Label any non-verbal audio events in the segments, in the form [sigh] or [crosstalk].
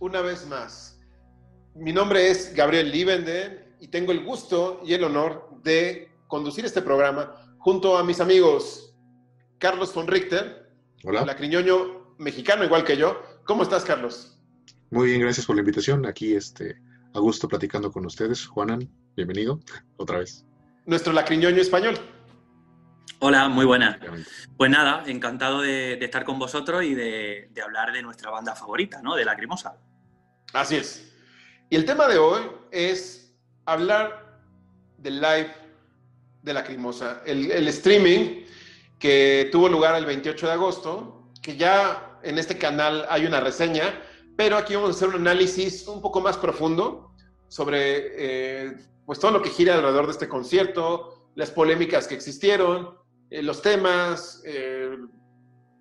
Una vez más. Mi nombre es Gabriel Liebenden y tengo el gusto y el honor de conducir este programa junto a mis amigos Carlos von Richter, Hola. lacriñoño mexicano igual que yo. ¿Cómo estás, Carlos? Muy bien, gracias por la invitación. Aquí, este, a gusto platicando con ustedes. Juanan, bienvenido otra vez. Nuestro lacriñoño español. Hola, muy buenas. Pues nada, encantado de, de estar con vosotros y de, de hablar de nuestra banda favorita, ¿no? De Lacrimosa. Así es. Y el tema de hoy es hablar del live de Lacrimosa, el, el streaming que tuvo lugar el 28 de agosto, que ya en este canal hay una reseña, pero aquí vamos a hacer un análisis un poco más profundo sobre eh, pues todo lo que gira alrededor de este concierto, las polémicas que existieron, eh, los temas, eh,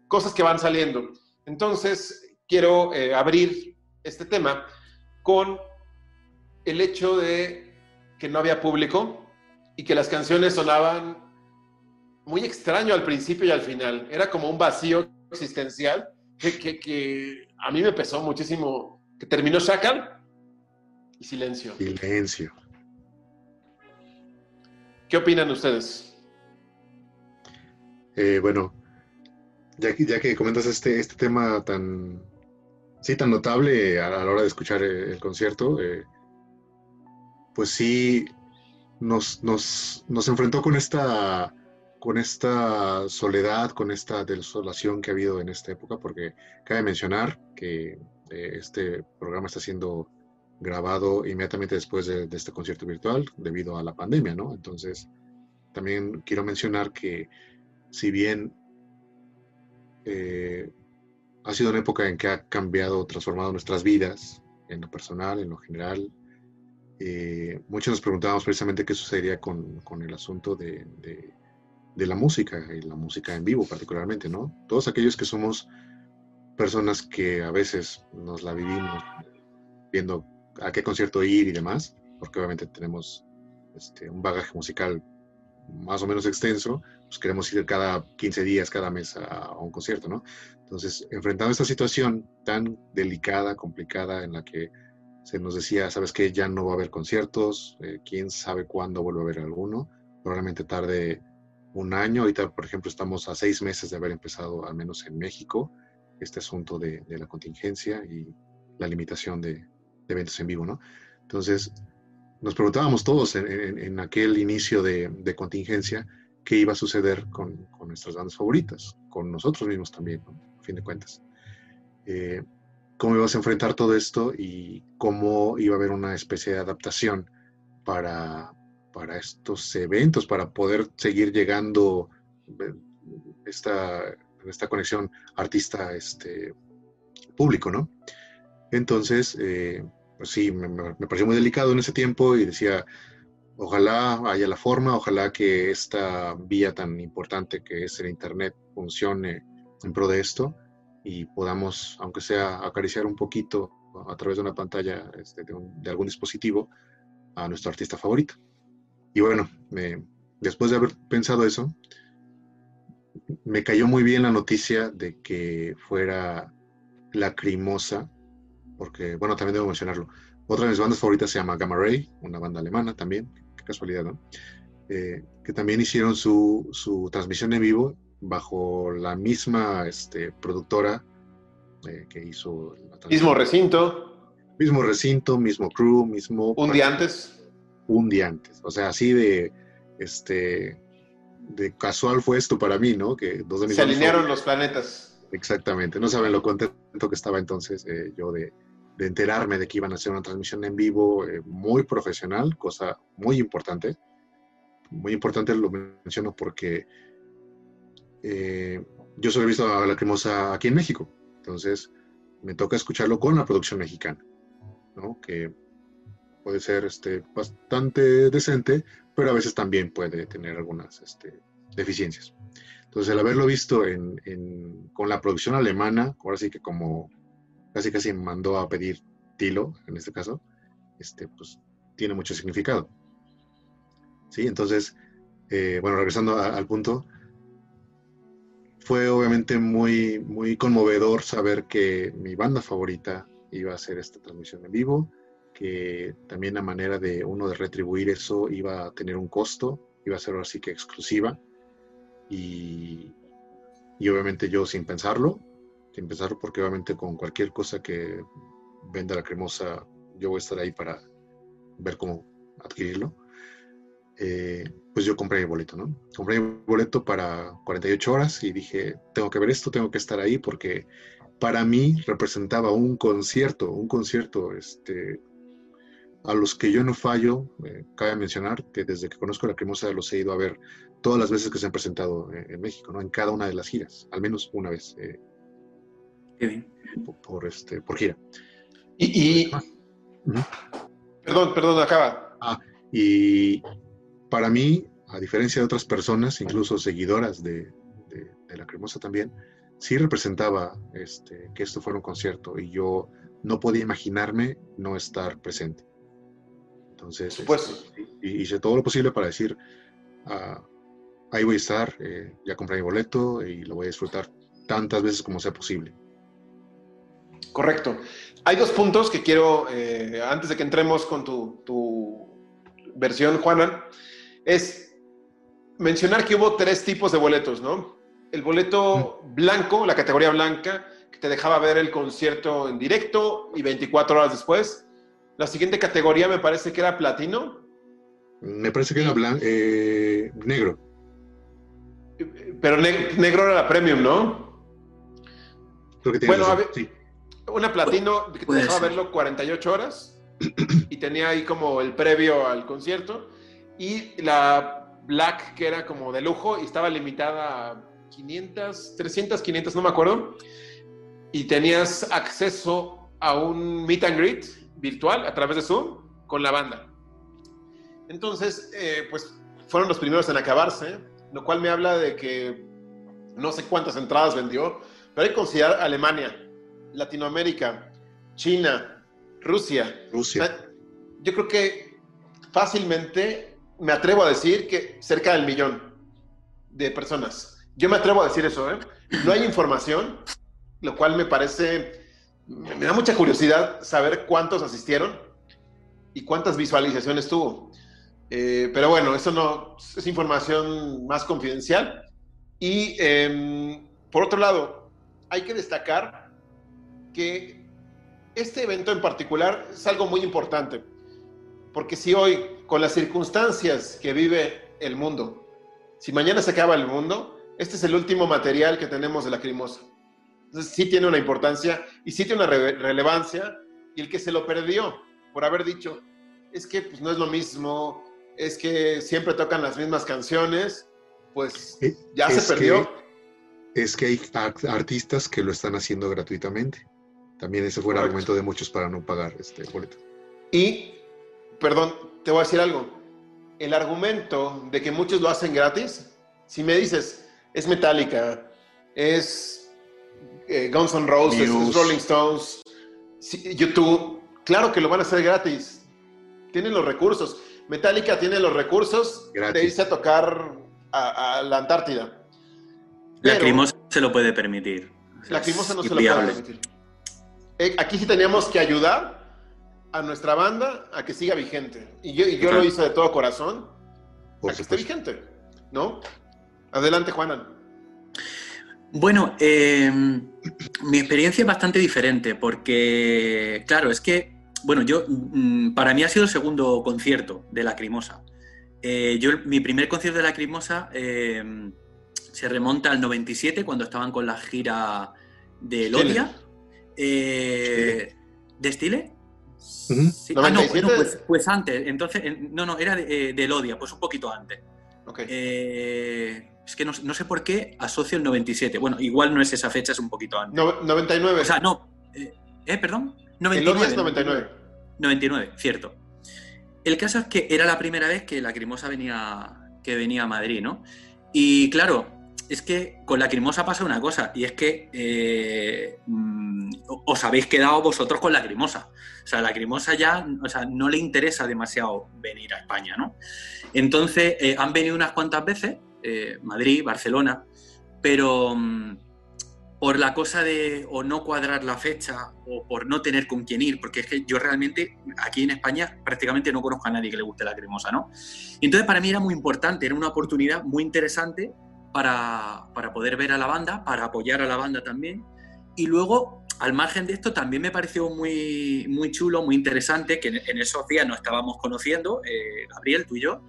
cosas que van saliendo. Entonces, quiero eh, abrir este tema con el hecho de que no había público y que las canciones sonaban muy extraño al principio y al final. Era como un vacío existencial que, que- a mí me pesó muchísimo. Que terminó Shackle y silencio. Silencio. ¿Qué opinan ustedes? Eh, bueno, ya que, comentas este, este tema tan, sí, tan notable a la hora de escuchar el concierto, eh, pues sí nos, nos, nos enfrentó con esta, con esta soledad, con esta desolación que ha habido en esta época, porque cabe mencionar que eh, este programa está siendo grabado inmediatamente después de, este concierto virtual debido a la pandemia, ¿no? Entonces, también quiero mencionar que si bien eh, ha sido una época en que ha cambiado, transformado nuestras vidas, en lo personal, en lo general, eh, muchos nos preguntábamos precisamente qué sucedería con, con el asunto de, de- de la música, y la música en vivo particularmente, ¿no? Todos aquellos que somos personas que a veces nos la vivimos viendo a qué concierto ir y demás, porque obviamente tenemos este, un bagaje musical más o menos extenso, pues queremos ir cada 15 días, cada mes a, un concierto, ¿no? Entonces, enfrentando esta situación tan delicada, complicada, en la que se nos decía, ¿sabes qué? Ya no va a haber conciertos, eh, quién sabe cuándo vuelve a haber alguno, probablemente tarde un año, ahorita, por ejemplo, estamos a seis meses de haber empezado, al menos en México, este asunto de la contingencia y la limitación de, eventos en vivo, ¿no? Entonces, nos preguntábamos todos en, aquel inicio de, contingencia qué iba a suceder con, nuestras bandas favoritas, con nosotros mismos también, a fin de cuentas. Eh, ¿Cómo ibas a enfrentar todo esto y cómo iba a haber una especie de adaptación para, para estos eventos, para poder seguir llegando eh, esta, esta conexión artista este, ¿no? Entonces, eh, pues sí, me, pareció muy delicado en ese tiempo y decía, ojalá haya la forma, ojalá que esta vía tan importante que es el Internet funcione en pro de esto y podamos, aunque sea acariciar un poquito a través de una pantalla este, de, un- de algún dispositivo a nuestro artista favorito. Y bueno, después de haber pensado eso, me cayó muy bien la noticia de que fuera Lacrimosa, porque, bueno, también debo mencionarlo. Otra de mis bandas favoritas se llama Gamma Ray, una banda alemana también, qué casualidad, ¿no? Eh, que también hicieron su, su transmisión en vivo bajo la misma este, productora eh, que hizo la. Mismo recinto, Mismo recinto, mismo crew, mismo... un día antes. Un día antes. O sea, así de, este, de casual fue esto para mí, ¿no? Que dos de mis Se alinearon los planetas. Exactamente, no saben lo contento que estaba entonces eh, yo de, de enterarme de que iban a hacer una transmisión en vivo eh, muy profesional, cosa muy importante. Muy importante lo menciono porque eh, yo solo he visto a Lacrimosa aquí en México, entonces me toca escucharlo con la producción mexicana, ¿no? que puede ser este, bastante decente, pero a veces también puede tener algunas este, deficiencias. Entonces, el haberlo visto en, en- con la producción alemana, ahora sí que como casi casi mandó a pedir Tilo, en este caso, este, pues tiene mucho significado. Sí, entonces, eh, bueno, regresando al punto, fue obviamente muy, muy conmovedor saber que mi banda favorita iba a hacer esta transmisión en vivo, que también la manera de uno de retribuir eso iba a tener un costo, iba a ser así que exclusiva. Y, y obviamente yo sin pensarlo, sin pensarlo porque obviamente con cualquier cosa que venda la cremosa, yo voy a estar ahí para ver cómo adquirirlo. Eh, pues yo compré mi boleto, ¿no? Compré mi boleto para 48 horas y dije, tengo que ver esto, tengo que estar ahí porque para mí representaba un concierto, un concierto este, a los que yo no fallo. Eh, cabe mencionar que desde que conozco la cremosa los he ido a ver todas las veces que se han presentado en, México, ¿no? En cada una de las giras, al menos una vez. Eh, por, este, por gira. Y, perdón, perdón, acaba. Ah, y para mí, a diferencia de otras personas, incluso seguidoras de, La Cremosa también, sí representaba este, que esto fuera un concierto y yo no podía imaginarme no estar presente. Entonces, este, hice todo lo posible para decir, ah, ahí voy a estar, eh, ya compré mi boleto y lo voy a disfrutar tantas veces como sea posible. Correcto. Hay dos puntos que quiero, eh, antes de que entremos con tu, tu versión, Juana, es mencionar que hubo tres tipos de boletos, ¿no? El boleto blanco, la categoría blanca, que te dejaba ver el concierto en directo y 24 horas después. La siguiente categoría me parece que era platino. Me parece que era eh, negro. Pero negro era la premium, ¿no? Creo que bueno, sí. Una platino que te dejaba verlo 48 horas y tenía ahí como el previo al concierto y la Black, que era como de lujo y estaba limitada a 500, 300, 500, no me acuerdo. Y tenías acceso a un meet and greet virtual a través de Zoom con la banda. Entonces, eh, pues fueron los primeros en acabarse, lo cual me habla de que no sé cuántas entradas vendió, pero hay que considerar Alemania, Latinoamérica, China, Rusia. Rusia. yo creo que fácilmente me atrevo a decir que cerca del millón de personas. Yo me atrevo a decir eso, ¿eh? No hay información, lo cual me parece, me da mucha curiosidad saber cuántos asistieron y cuántas visualizaciones tuvo. Eh, pero bueno, eso no es información más confidencial. Y em, por otro lado, hay que destacar que este evento en particular es algo muy importante, porque si hoy con las circunstancias que vive el mundo. Si mañana se acaba el mundo, este es el último material que tenemos de la crimosa. Entonces sí tiene una importancia y sí tiene una relevancia y el que se lo perdió por haber dicho, es que pues, no es lo mismo, es que siempre tocan las mismas canciones, pues eh, ya se perdió. es que hay artistas que lo están haciendo gratuitamente. También ese fue el argumento de muchos para no pagar este boleto. Y, perdón, te voy a decir algo. El argumento de que muchos lo hacen gratis, si me dices, es Metallica, es eh, Guns N' Roses, es Rolling Stones, YouTube, claro que lo van a hacer gratis. Tienen los recursos. Metallica tiene los recursos de irse a tocar a, la Antártida. la Crimosa se lo puede permitir. la Crimosa no se lo puede permitir. Eh, aquí sí teníamos que ayudar a nuestra banda a que siga vigente. Y yo, yo lo hice de todo corazón a que esté vigente, ¿no? Adelante, Juanan. Bueno, em, mi experiencia es bastante diferente porque, claro, es que, bueno, yo, mm, para mí ha sido el segundo concierto de Lacrimosa. Eh, yo, mi primer concierto de Lacrimosa eh, se remonta al 97, cuando estaban con la gira de Lodia. Eh, ¿De Stile? Ah, no, pues, pues, antes. Entonces, no, no, era de, eh, Elodia, pues un poquito antes. Eh, es que no, sé por qué asocio el 97. Bueno, igual no es esa fecha, es un poquito antes. 99. O sea, no. Eh, ¿eh perdón. 99, es 99. 99, cierto. El caso es que era la primera vez que la Crimosa venía, que venía a Madrid, ¿no? Y claro, es que con la Crimosa pasa una cosa, y es que mm, os habéis quedado vosotros con la Crimosa. O sea, la Crimosa ya o sea, no le interesa demasiado venir a España, ¿no? Entonces, eh, han venido unas cuantas veces, eh, Madrid, Barcelona, pero mm, por la cosa de o no cuadrar la fecha o por no tener con quién ir, porque es que yo realmente aquí en España prácticamente no conozco a nadie que le guste la cremosa, ¿no? Entonces para mí era muy importante, era una oportunidad muy interesante para, para poder ver a la banda, para apoyar a la banda también. Y luego, al margen de esto, también me pareció muy, muy chulo, muy interesante, que en, esos días nos estábamos conociendo, eh, Gabriel, tú y yo,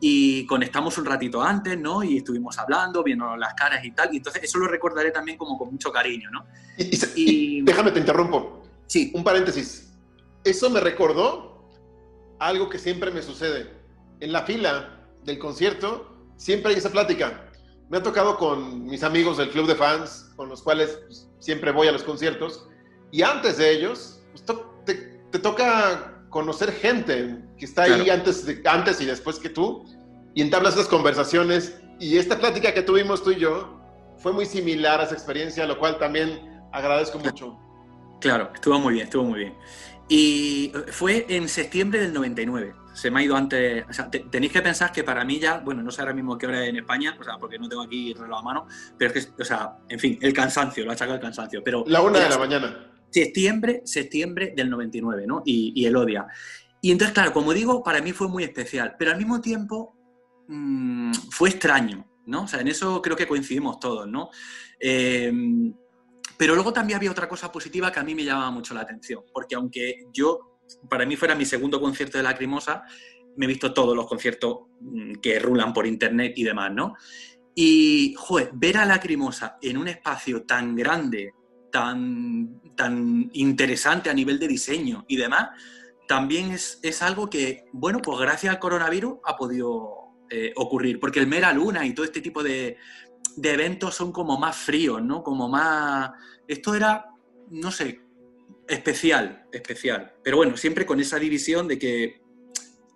y conectamos un ratito antes, ¿no? Y estuvimos hablando, viendo las caras y tal. Y entonces eso lo recordaré también como con mucho cariño, ¿no? Y, déjame te interrumpo. Sí. Un paréntesis. Eso me recordó algo que siempre me sucede. En la fila del concierto siempre hay esa plática. Me ha tocado con mis amigos del club de fans, con los cuales pues, siempre voy a los conciertos. Y antes de ellos, pues, te, te toca conocer gente que está ahí antes, de, antes y después que tú y entablas esas conversaciones. Y esta plática que tuvimos tú y yo fue muy similar a esa experiencia, lo cual también agradezco mucho. Claro, estuvo muy bien, estuvo muy bien. Y fue en septiembre del 99. Se me ha ido antes. O sea, tenéis que pensar que para mí ya, bueno, no sé ahora mismo qué hora es en España, o sea, porque no tengo aquí el reloj a mano, pero es que, o sea, en fin, el cansancio, lo ha sacado el cansancio. Pero la una de la mañana septiembre, septiembre del 99, ¿no? Y, y, el Odia. Y entonces, claro, como digo, para mí fue muy especial, pero al mismo tiempo mmm, fue extraño, ¿no? O sea, en eso creo que coincidimos todos, ¿no? Eh, pero luego también había otra cosa positiva que a mí me llamaba mucho la atención, porque aunque yo, para mí fuera mi segundo concierto de Lacrimosa, me he visto todos los conciertos mm, que rulan por internet y demás, ¿no? Y, joder, ver a Lacrimosa en un espacio tan grande, tan, tan interesante a nivel de diseño y demás, también es, es algo que, bueno, pues gracias al coronavirus ha podido eh, ocurrir, porque el Mera Luna y todo este tipo de, de eventos son como más fríos, ¿no? Como más... Esto era, no sé, especial, especial. Pero bueno, siempre con esa división de que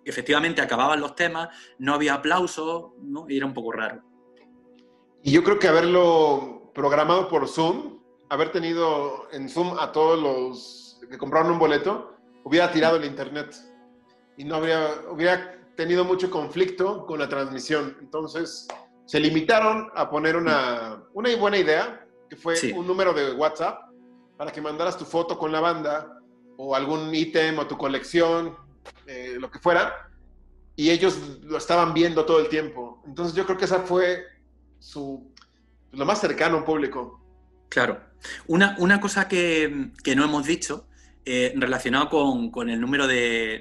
efectivamente acababan los temas, no había aplausos, ¿no? Y era un poco raro. Y yo creo que haberlo programado por Zoom haber tenido en Zoom a todos los que compraron un boleto, hubiera tirado el internet y no habría, hubiera tenido mucho conflicto con la transmisión. Entonces, se limitaron a poner una, una buena idea, que fue un número de WhatsApp, para que mandaras tu foto con la banda o algún ítem o tu colección, eh, lo que fuera, y ellos lo estaban viendo todo el tiempo. Entonces yo creo que esa fue su, lo más cercano a un público. Claro. Una, una cosa que, no hemos dicho, eh, relacionado con, el número de,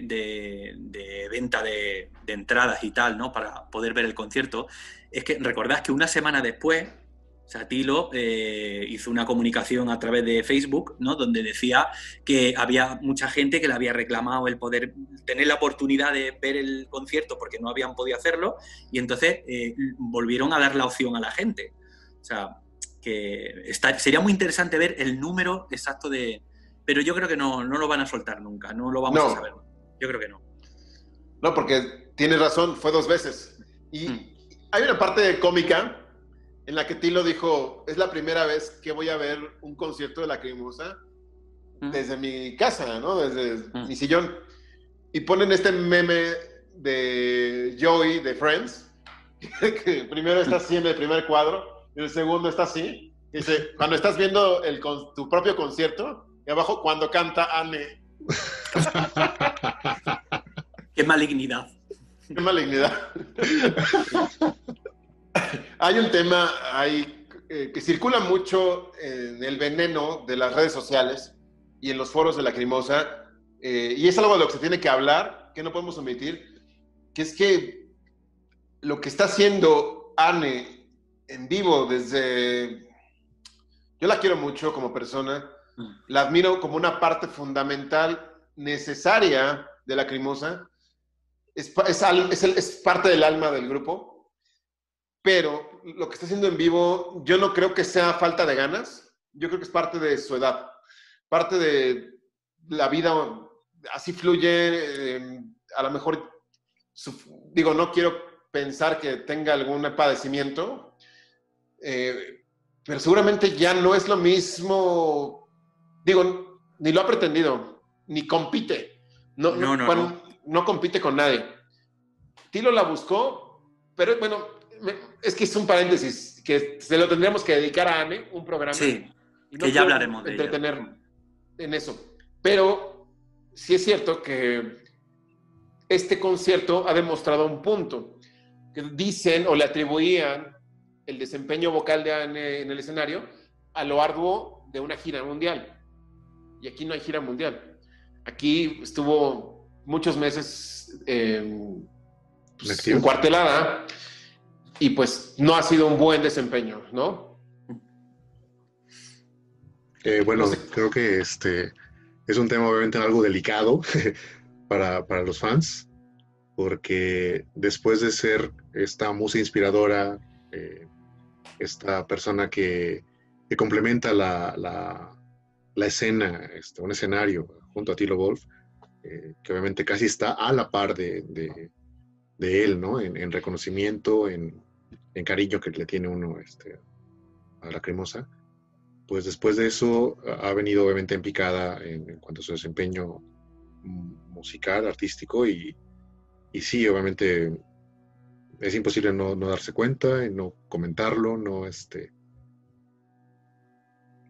venta de, entradas y tal, ¿no? Para poder ver el concierto, es que recordad que una semana después, Satilo eh, hizo una comunicación a través de Facebook, ¿no? Donde decía que había mucha gente que le había reclamado el poder tener la oportunidad de ver el concierto porque no habían podido hacerlo y entonces eh, volvieron a dar la opción a la gente. O sea, que sería muy interesante ver el número exacto de... Pero yo creo que no, no lo van a soltar nunca, no lo vamos a saber. Yo creo que no. No, porque tienes razón, fue dos veces. Y mm. hay una parte cómica en la que Tilo dijo, es la primera vez que voy a ver un concierto de la Crimosa desde mi casa, ¿no? Desde mm. mi sillón. Y ponen este meme de Joey de Friends, [laughs] que primero está así en el primer cuadro y el segundo está así. Dice, cuando estás viendo el, tu propio concierto, y abajo, cuando canta Anne. [laughs] Qué malignidad. Qué malignidad. [laughs] hay un tema hay, eh, que circula mucho en el veneno de las redes sociales y en los foros de la crimosa, eh, y es algo de lo que se tiene que hablar, que no podemos omitir, que es que lo que está haciendo Anne en vivo desde... Yo la quiero mucho como persona, mm. la admiro como una parte fundamental, necesaria de la crimosa, es, es, es, parte del alma del grupo, pero lo que está haciendo en vivo, yo no creo que sea falta de ganas, yo creo que es parte de su edad, parte de la vida, así fluye, eh, a lo mejor, digo, no quiero pensar que tenga algún padecimiento, eh, pero seguramente ya no es lo mismo, digo, ni lo ha pretendido, ni compite. No, no, no, no. compite con nadie. Tilo la buscó, pero bueno, es que es un paréntesis que se lo tendríamos que dedicar a Anne, un programa. Sí, que ya hablaremos de entretener en eso. Pero sí es cierto que este concierto ha demostrado un punto, que dicen o le atribuían el desempeño vocal de Anne en el escenario a lo arduo de una gira mundial. Y aquí no hay gira mundial. Aquí estuvo muchos meses eh, pues, encuartelada y pues no ha sido un buen desempeño, ¿no? Eh, bueno, creo que este es un tema obviamente algo delicado [laughs] para, los fans, porque después de ser esta música inspiradora, eh, esta persona que, complementa la, la, escena, este, un escenario junto a Tilo Wolf, eh, que obviamente casi está a la par de, de, él, ¿no? En, reconocimiento, en, en, cariño que le tiene uno este, a la cremosa. Pues después de eso ha venido obviamente en picada en, cuanto a su desempeño musical, artístico, y, y sí, obviamente es imposible no, no, darse cuenta, no comentarlo, no este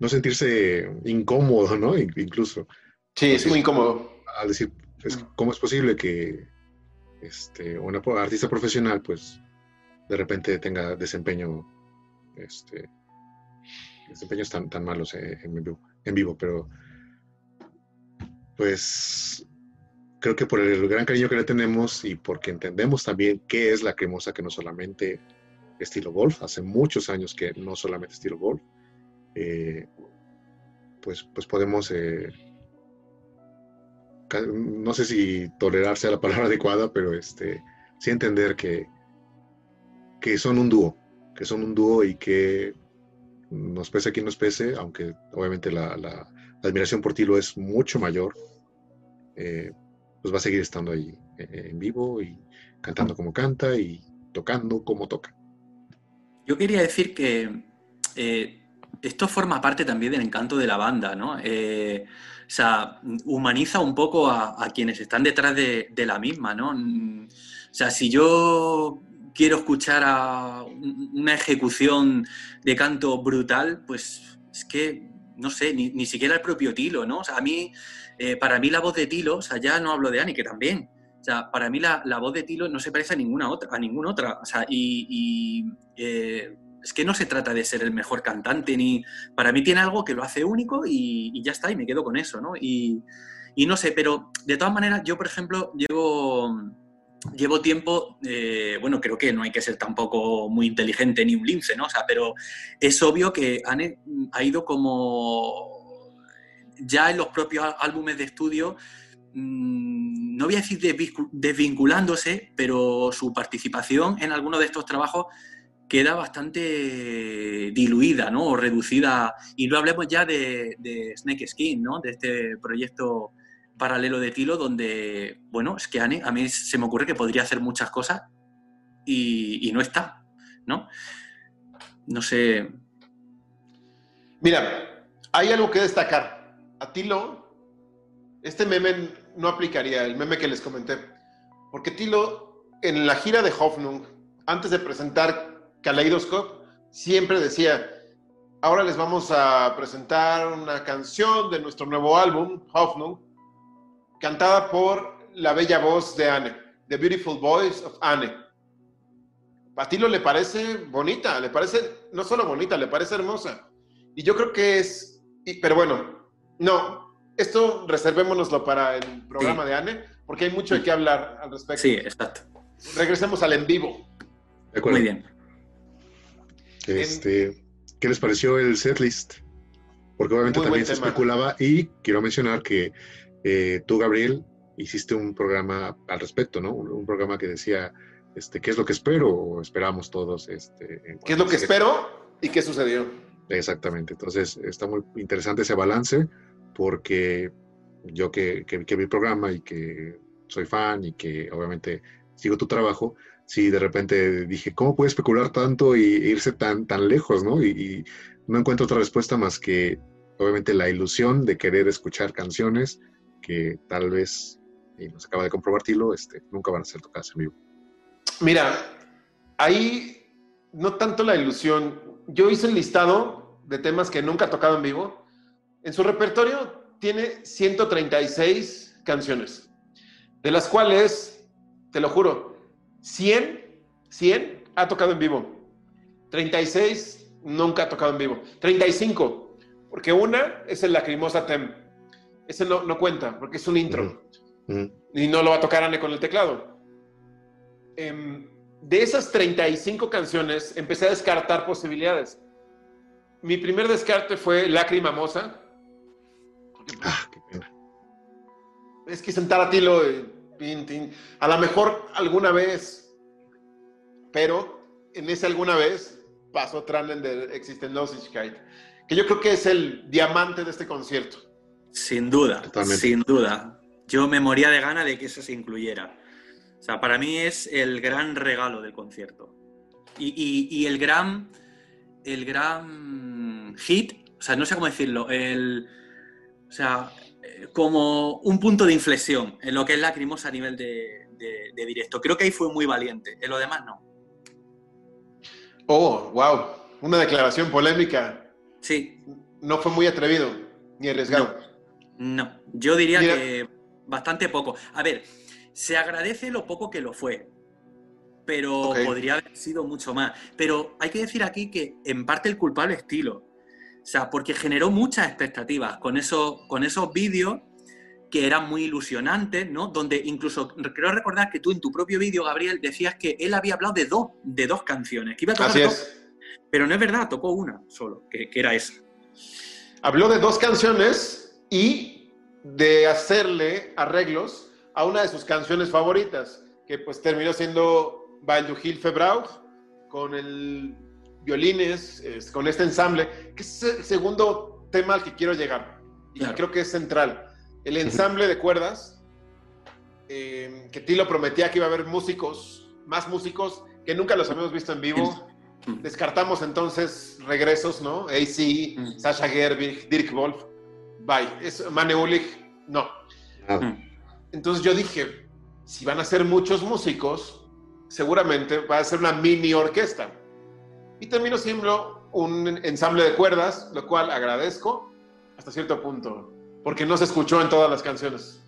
no sentirse incómodo, ¿no? Incluso. Sí, es muy incómodo. Al decir, ¿cómo es posible que este, una artista profesional, pues, de repente tenga desempeño, este, desempeños tan, tan malos eh, en, vivo, en vivo? Pero, pues, creo que por el gran cariño que le tenemos y porque entendemos también qué es la cremosa, que no solamente estilo golf, hace muchos años que no solamente estilo golf, eh, pues, pues podemos eh, no sé si tolerar sea la palabra [laughs] adecuada, pero este, sí entender que, que son un dúo, que son un dúo y que nos pese quien nos pese, aunque obviamente la, la, admiración por Tilo es mucho mayor, eh, pues va a seguir estando ahí eh, en vivo y cantando como canta y tocando como toca. Yo quería decir que eh, esto forma parte también del encanto de la banda, ¿no? O sea, humaniza un poco a, quienes están detrás de, la misma, ¿no? O sea, si yo quiero escuchar a una ejecución de canto brutal, pues es que, no sé, ni, siquiera el propio Tilo, ¿no? O sea, a mí, eh, para mí la voz de Tilo, o sea, ya no hablo de Ani, que también, o sea, para mí la, voz de Tilo no se parece a ninguna otra, a ninguna otra. O sea, y, eh, es que no se trata de ser el mejor cantante, ni. Para mí tiene algo que lo hace único y, ya está, y me quedo con eso, ¿no? Y, no sé, pero de todas maneras, yo, por ejemplo, llevo. Llevo tiempo, eh, bueno, creo que no hay que ser tampoco muy inteligente ni un lince, ¿no? O sea, pero es obvio que Anne ha ido como ya en los propios álbumes de estudio, mm, no voy a decir desvinculándose, pero su participación en alguno de estos trabajos queda bastante diluida, ¿no? O reducida. Y no hablemos ya de, Snake Skin, ¿no? De este proyecto paralelo de Tilo, donde, bueno, es que a mí se me ocurre que podría hacer muchas cosas y, no está, ¿no? No sé. Mira, hay algo que destacar. A Tilo, este meme no aplicaría, el meme que les comenté. Porque Tilo, en la gira de Hoffnung, antes de presentar Kaleidoscope siempre decía, ahora les vamos a presentar una canción de nuestro nuevo álbum, Hoffnung, cantada por la bella voz de Anne, The Beautiful Voice of Anne. A Tilo le parece bonita, le parece no solo bonita, le parece hermosa. Y yo creo que es, pero bueno, no, esto reservémonoslo para el programa de Anne, porque hay mucho de qué hablar al respecto. Sí, exacto. Regresemos al en vivo. Muy bien. Este, ¿Qué les pareció el setlist? Porque obviamente también se especulaba y quiero mencionar que eh, tú, Gabriel, hiciste un programa al respecto, ¿no? Un, programa que decía, este, ¿qué es lo que espero? O esperamos todos. Este, ¿Qué es lo que espero y qué sucedió? Exactamente. Entonces, está muy interesante ese balance porque yo que, que, que vi el programa y que soy fan y que obviamente sigo tu trabajo, sí, de repente dije, ¿cómo puede especular tanto y irse tan, tan lejos, ¿no? Y, no encuentro otra respuesta más que, obviamente, la ilusión de querer escuchar canciones que tal vez, y nos acaba de comprobar Tilo, este, nunca van a ser tocadas en vivo. Mira, ahí no tanto la ilusión. Yo hice un listado de temas que nunca ha tocado en vivo. En su repertorio tiene 136 canciones, de las cuales, te lo juro, 100, 100 ha tocado en vivo. 36 nunca ha tocado en vivo. 35, porque una es el Lacrimosa Tem. Ese no, no cuenta, porque es un intro. Y no lo va a tocar Anne con el teclado. Em, de esas 35 canciones, empecé a descartar posibilidades. Mi primer descarte fue Lágrima Mosa. Ah, qué pena. Es que sentar a Tilo, a lo mejor alguna vez, pero en ese alguna vez pasó Tranen de Existenlosigkeit, que yo creo que es el diamante de este concierto. Sin duda, sin duda. Yo me moría de gana de que eso se incluyera. O sea, para mí es el gran regalo del concierto. Y, el gran. El gran hit, o sea, no sé cómo decirlo, el. O sea, como un punto de inflexión en lo que es Lacrimosa a nivel de, directo. Creo que ahí fue muy valiente, en lo demás no. Oh, wow. Una declaración polémica. Sí. No fue muy atrevido ni arriesgado. No, yo diría que bastante poco. A ver, se agradece lo poco que lo fue, pero podría haber sido mucho más. Pero hay que decir aquí que en parte el culpable es Tilo. O sea, porque generó muchas expectativas con, eso, con esos vídeos que eran muy ilusionantes, ¿no? Donde incluso creo recordar que tú en tu propio vídeo, Gabriel, decías que él había hablado de dos, de dos canciones, que iba a tocar dos, pero no es verdad, tocó una solo, que, que era esa. Habló de dos canciones y de hacerle arreglos a una de sus canciones favoritas, que pues terminó siendo du Hilfe con el violines, con este ensamble, que es el segundo tema al que quiero llegar, y creo que es central. El ensamble de cuerdas, eh, que Tilo prometía que iba a haber músicos, más músicos, que nunca los habíamos visto en vivo. Descartamos entonces regresos, ¿no? AC. Sasha Gerbig, Dirk Wolf, bye. Es, Mane no. Ah. Entonces yo dije, si van a ser muchos músicos, seguramente va a ser una mini orquesta. Y terminó siendo un ensamble de cuerdas, lo cual agradezco hasta cierto punto, porque no se escuchó en todas las canciones.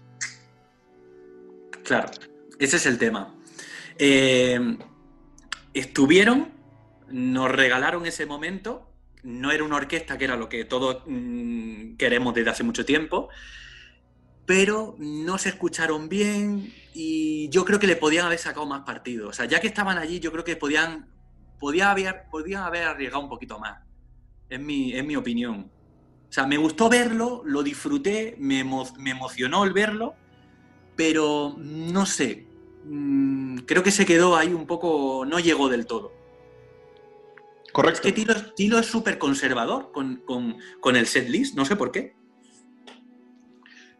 Claro, ese es el tema. Eh, estuvieron, nos regalaron ese momento, no era una orquesta que era lo que todos mm, queremos desde hace mucho tiempo, pero no se escucharon bien y yo creo que le podían haber sacado más partido. O sea, ya que estaban allí, yo creo que podían, podía haber, podían haber arriesgado un poquito más, es mi, mi opinión. O sea, me gustó verlo, lo disfruté, me, emocionó el verlo, pero no sé, mm, creo que se quedó ahí un poco, no llegó del todo. Correcto. Es que Tilo, es súper conservador con, con, con el setlist, no sé por qué.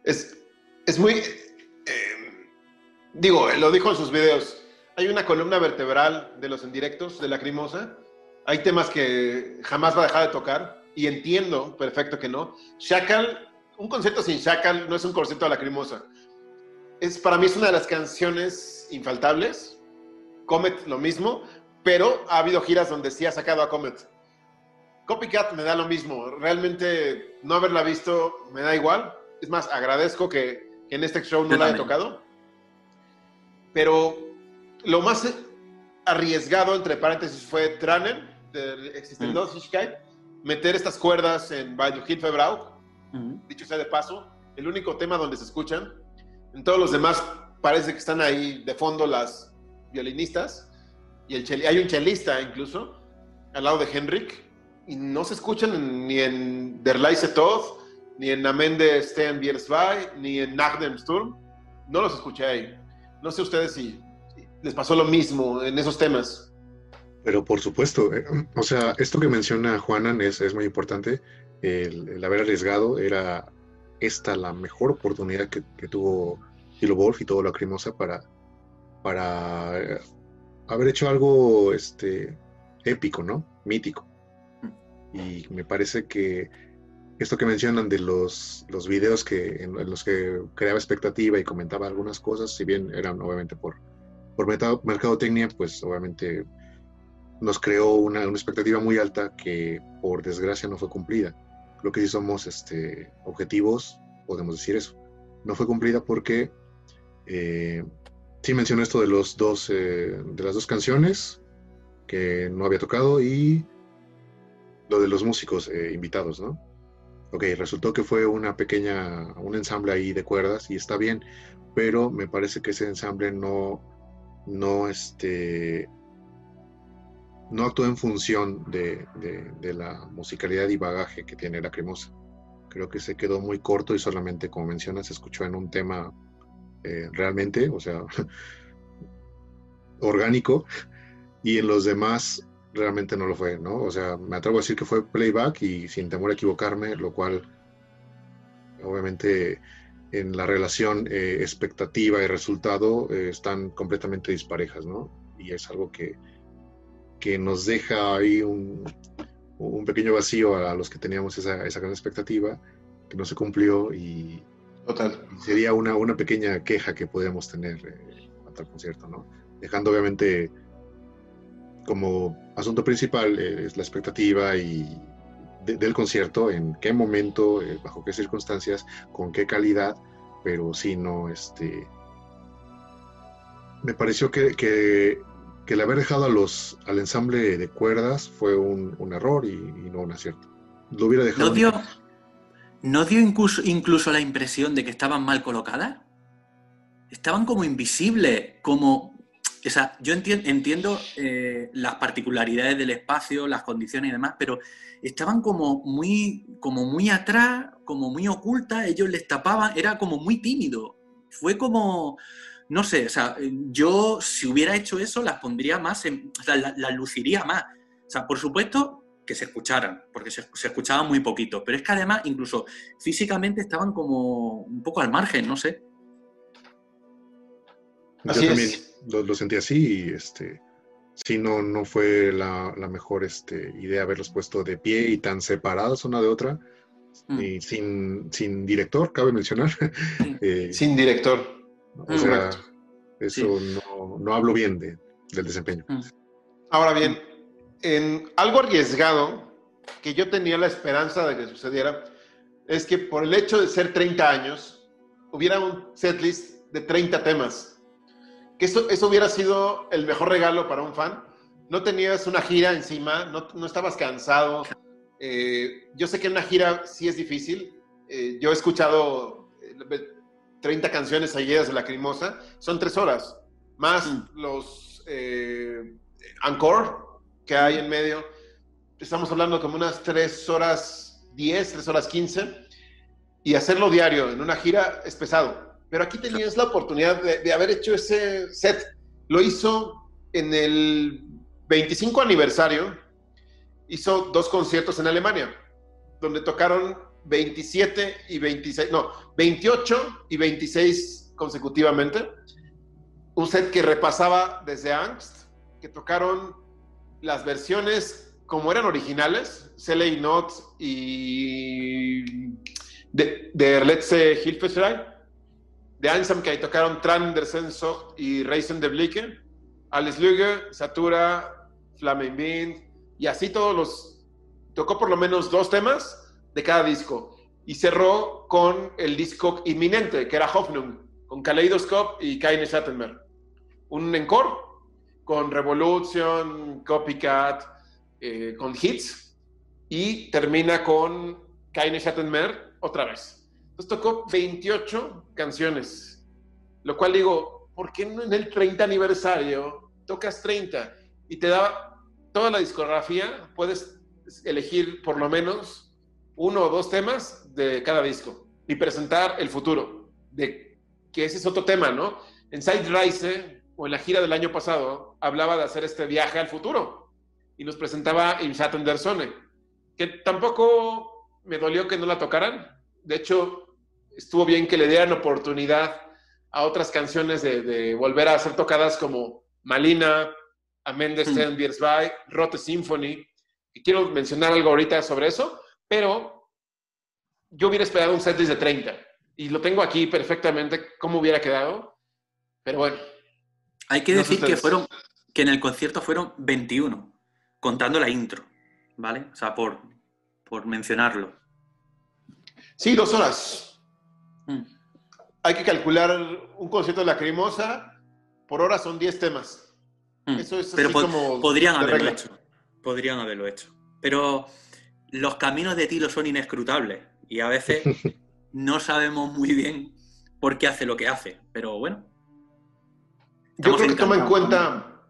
Es, es muy... Eh, digo, lo dijo en sus videos. Hay una columna vertebral de los indirectos de Lacrimosa. Hay temas que jamás va a dejar de tocar y entiendo perfecto que no. Shackle, un concierto sin Shackle no es un concierto de Lacrimosa. Es, para mí es una de las canciones infaltables. Comet lo mismo, pero ha habido giras donde sí ha sacado a Comet. Copycat me da lo mismo. Realmente no haberla visto me da igual. Es más, agradezco que, en este show no la haya tocado. Pero lo más arriesgado, entre paréntesis, fue Tranen, de Existenlosigkeit, mm. meter estas cuerdas en Bayou Hilfebrau. Mm. Dicho sea de paso, el único tema donde se escuchan. En todos los demás parece que están ahí de fondo las violinistas. Y el hay un chelista incluso, al lado de Henrik. Y no se escuchan ni en Der Leise Tod, ni en Amende Sten Biersvai, ni en Nagdem Sturm. No los escuché ahí. No sé ustedes si les pasó lo mismo en esos temas. Pero por supuesto, eh, o sea, esto que menciona Juanan es, es muy importante. El, haber arriesgado era esta la mejor oportunidad que, tuvo Hilo Wolf y todo la Crimosa para, para eh, haber hecho algo este, épico, ¿no? Mítico. Y me parece que esto que mencionan de los, los videos que, en, los que creaba expectativa y comentaba algunas cosas, si bien eran obviamente por, por mercadotecnia, pues obviamente nos creó una, expectativa muy alta que por desgracia no fue cumplida. Lo que sí somos este, objetivos, podemos decir eso. No fue cumplida porque eh, sí mencionó esto de, los dos, eh, de las dos canciones que no había tocado y lo de los músicos eh, invitados, ¿no? Ok, resultó que fue una pequeña, un ensamble ahí de cuerdas y está bien, pero me parece que ese ensamble no, no, este, no actuó en función de, la musicalidad y bagaje que tiene la cremosa. Creo que se quedó muy corto y solamente, como mencionas, se escuchó en un tema eh, realmente, o sea, [laughs] orgánico, y en los demás realmente no lo fue, ¿no? O sea, me atrevo a decir que fue playback y sin temor a equivocarme, lo cual obviamente en la relación eh, expectativa y resultado eh, están completamente disparejas, ¿no? Y es algo que, que nos deja ahí un, un, pequeño vacío a los que teníamos esa, esa gran expectativa, que no se cumplió y, Total. sería una, una pequeña queja que podríamos tener eh, al concierto, ¿no? Dejando obviamente como asunto principal eh, es la expectativa y del concierto, en qué momento, eh, bajo qué circunstancias, con qué calidad, pero sí no, este, me pareció que, que, el haber dejado a los, al ensamble de cuerdas fue un, error y, no un acierto. Lo hubiera dejado. ¿No dio, ¿no dio incluso, incluso la impresión de que estaban mal colocadas? Estaban como invisibles, como o sea, yo entiendo, eh, las particularidades del espacio, las condiciones y demás, pero estaban como muy, como muy atrás, como muy ocultas, ellos les tapaban, era como muy tímido. Fue como, no sé, o sea, yo si hubiera hecho eso las pondría más, o sea, las, luciría más. O sea, por supuesto que se escucharan, porque se, se escuchaban muy poquito, pero es que además incluso físicamente estaban como un poco al margen, no sé. Así es lo, sentí así y este, sí, no, no fue la, mejor este, idea haberlos puesto de pie y tan separados una de otra. Mm. Y sin, sin director, cabe mencionar. [laughs] Eh, sin director. O sea, eso no, no, hablo bien de, del desempeño. Mm. Ahora bien, en algo arriesgado que yo tenía la esperanza de que sucediera es que por el hecho de ser 30 años, hubiera un setlist de 30 temas que eso, eso hubiera sido el mejor regalo para un fan. No tenías una gira encima, no, no estabas cansado. Eh, yo sé que una gira sí es difícil. Eh, yo he escuchado 30 eh, canciones seguidas de Lacrimosa. Son tres horas, más mm. los encore que hay en medio. Estamos hablando como unas tres horas 10, tres horas 15. Y hacerlo diario en una gira es pesado. Pero aquí tenías la oportunidad de, haber hecho ese set. Lo hizo en el 25 aniversario. Hizo dos conciertos en Alemania, donde tocaron 27 y 26, no, 28 y 26 consecutivamente. Un set que repasaba desde Angst, que tocaron las versiones como eran originales, Cele Not y de, de Let's Hilfeschrei, de Ansam que ahí tocaron Tran der y Reisen de Blicke, Alice Lüge, Satura, Flamen y así todos los. Tocó por lo menos dos temas de cada disco. Y cerró con el disco inminente, que era Hoffnung, con Kaleidoscope y Keine Schattenmer. Un encore con Revolution, Copycat, eh, con hits. Y termina con Keine Schattenmer otra vez. Entonces tocó 28 canciones, lo cual digo, ¿por qué en el 30 aniversario tocas 30 y te da toda la discografía? Puedes elegir por lo menos uno o dos temas de cada disco y presentar el futuro, de que ese es otro tema, ¿no? En Side Rise o en la gira del año pasado hablaba de hacer este viaje al futuro y nos presentaba In Shattendersone, que tampoco me dolió que no la tocaran. De hecho, estuvo bien que le dieran oportunidad a otras canciones de, volver a ser tocadas como Malina, Amende mm. Biersby, Rote Symphony. Y quiero mencionar algo ahorita sobre eso, pero yo hubiera esperado un setlist de 30 y lo tengo aquí perfectamente cómo hubiera quedado, pero bueno. Hay que decir que fueron que en el concierto fueron 21. contando la intro, ¿vale? O sea, por, por mencionarlo. Sí, dos horas. Mm. Hay que calcular un concierto de lacrimosa, por hora son 10 temas. Mm. Eso es Pero así po- como podrían haberlo regla. hecho. Podrían haberlo hecho. Pero los caminos de Tilo son inescrutables y a veces [laughs] no sabemos muy bien por qué hace lo que hace. Pero bueno, Yo creo que toma en cuenta,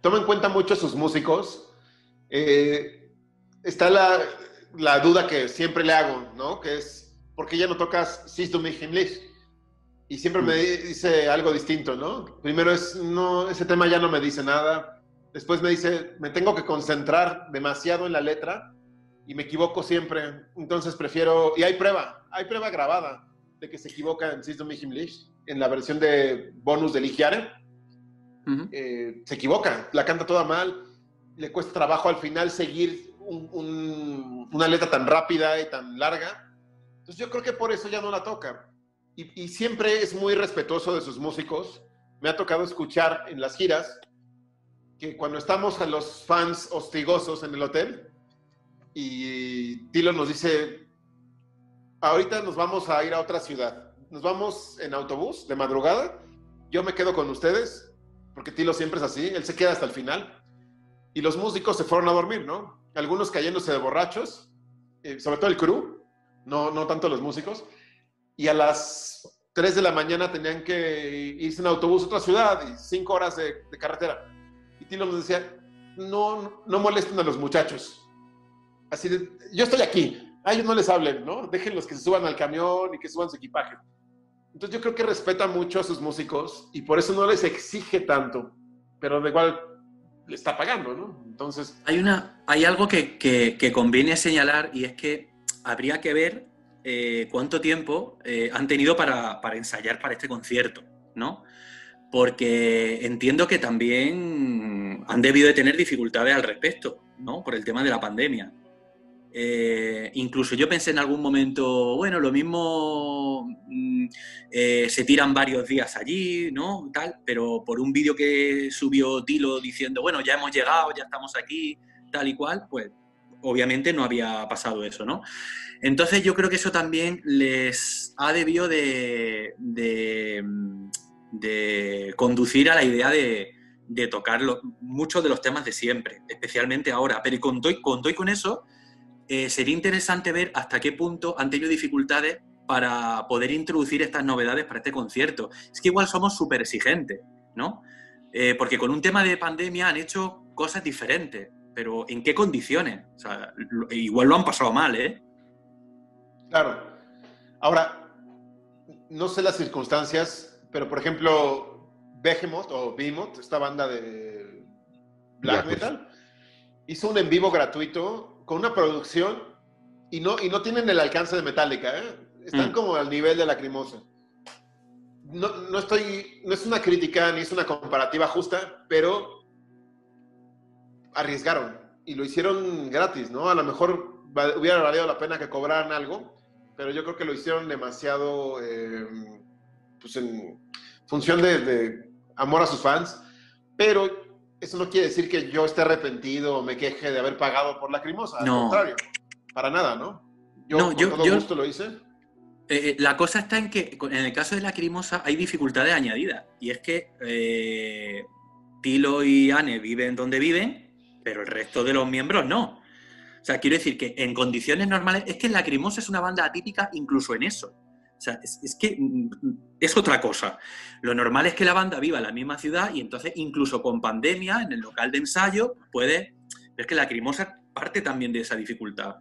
toma en cuenta mucho a sus músicos. Eh, está la, la duda que siempre le hago, ¿no? Que es, ¿por qué ya no tocas Siehst du mich himmlisch? Y siempre me dice algo distinto, ¿no? Primero es, no, ese tema ya no me dice nada. Después me dice, me tengo que concentrar demasiado en la letra y me equivoco siempre. Entonces prefiero, y hay prueba, hay prueba grabada de que se equivoca en Siehst du mich himmlisch, en la versión de bonus de Ligiare ujú. eh, se equivoca, la canta toda mal, le cuesta trabajo al final seguir un- un- una letra tan rápida y tan larga. Entonces yo creo que por eso ya no la toca. Y, y siempre es muy respetuoso de sus músicos. Me ha tocado escuchar en las giras que cuando estamos a los fans hostigosos en el hotel y Tilo nos dice, ahorita nos vamos a ir a otra ciudad, nos vamos en autobús de madrugada, yo me quedo con ustedes, porque Tilo siempre es así, él se queda hasta el final, y los músicos se fueron a dormir, ¿no? Algunos cayéndose de borrachos, eh, sobre todo el crew, no, no tanto los músicos, y a las 3 de la mañana tenían que irse en autobús a otra ciudad y 5 horas de, carretera. Y Tilo nos decía, no, no molesten a los muchachos. Así de, yo estoy aquí, a ellos no les hablen, ¿no? Déjenlos que se suban al camión y que suban su equipaje. Entonces yo creo que respeta mucho a sus músicos y por eso no les exige tanto, pero de igual le está pagando, ¿no? Entonces, Hay, una, hay algo que, que- que conviene señalar y es que habría que ver eh, cuánto tiempo eh, han tenido para, para ensayar para este concierto, ¿no? Porque entiendo que también han debido de tener dificultades al respecto, ¿no? Por el tema de la pandemia. Eh, incluso yo pensé en algún momento, bueno, lo mismo mm, eh, se tiran varios días allí, ¿no? Tal, pero por un vídeo que subió Tilo diciendo, bueno, ya hemos llegado, ya estamos aquí, tal y cual, pues obviamente no había pasado eso, ¿no? Entonces yo creo que eso también les ha debido de, de conducir a la idea de, tocar muchos de los temas de siempre, especialmente ahora. Pero y con eso, eh, sería interesante ver hasta qué punto han tenido dificultades para poder introducir estas novedades para este concierto. Es que igual somos súper exigentes, ¿no? Eh, porque con un tema de pandemia han hecho cosas diferentes, pero ¿en qué condiciones? O sea, lo- igual lo han pasado mal, ¿eh? claro. Ahora, no sé las circunstancias, pero por ejemplo, Behemoth o Behemoth, esta banda de black Black metal, hizo un en vivo gratuito con una producción y no, y no tienen el alcance de Metallica, ¿eh? Están Mm. como al nivel de Lacrimosa. No, no estoy, no es una crítica ni es una comparativa justa, pero arriesgaron y lo hicieron gratis, ¿no? A lo mejor hubiera valido la pena que cobraran algo, pero yo creo que lo hicieron demasiado, eh, pues en función de, de amor a sus fans, pero eso no quiere decir que yo esté arrepentido o me queje de haber pagado por Lacrimosa, al No. contrario, para nada, ¿no? Yo No, con yo- todo yo- gusto lo hice. Eh, eh, la cosa está en que en el caso de Lacrimosa hay dificultades añadidas. Y es que eh, Tilo y Anne viven donde viven, pero el resto de los miembros no. O sea, quiero decir que en condiciones normales, es que Lacrimosa es una banda atípica incluso en eso. O sea, es, es que mm, es otra cosa. Lo normal es que la banda viva en la misma ciudad y entonces incluso con pandemia, en el local de ensayo, puede... Es que Lacrimosa parte también de esa dificultad.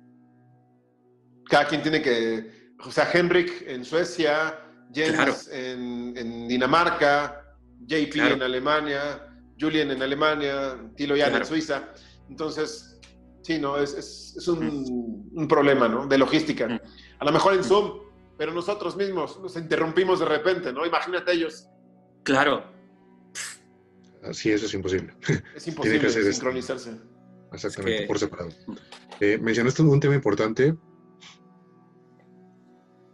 Cada quien tiene que, o sea, Henrik en Suecia, Jens Claro. en, en Dinamarca, JP Claro. en Alemania, Julian en Alemania, Tilo Jan Claro. en Suiza. Entonces, sí, no, es, es, es un, un problema, ¿no? De logística. Mm. A lo mejor en Zoom, pero nosotros mismos nos interrumpimos de repente, ¿no? Imagínate ellos. Claro, Así eso es imposible. Es [laughs] que imposible esto. sincronizarse. Exactamente, que- por separado. Eh, mencionaste un tema importante.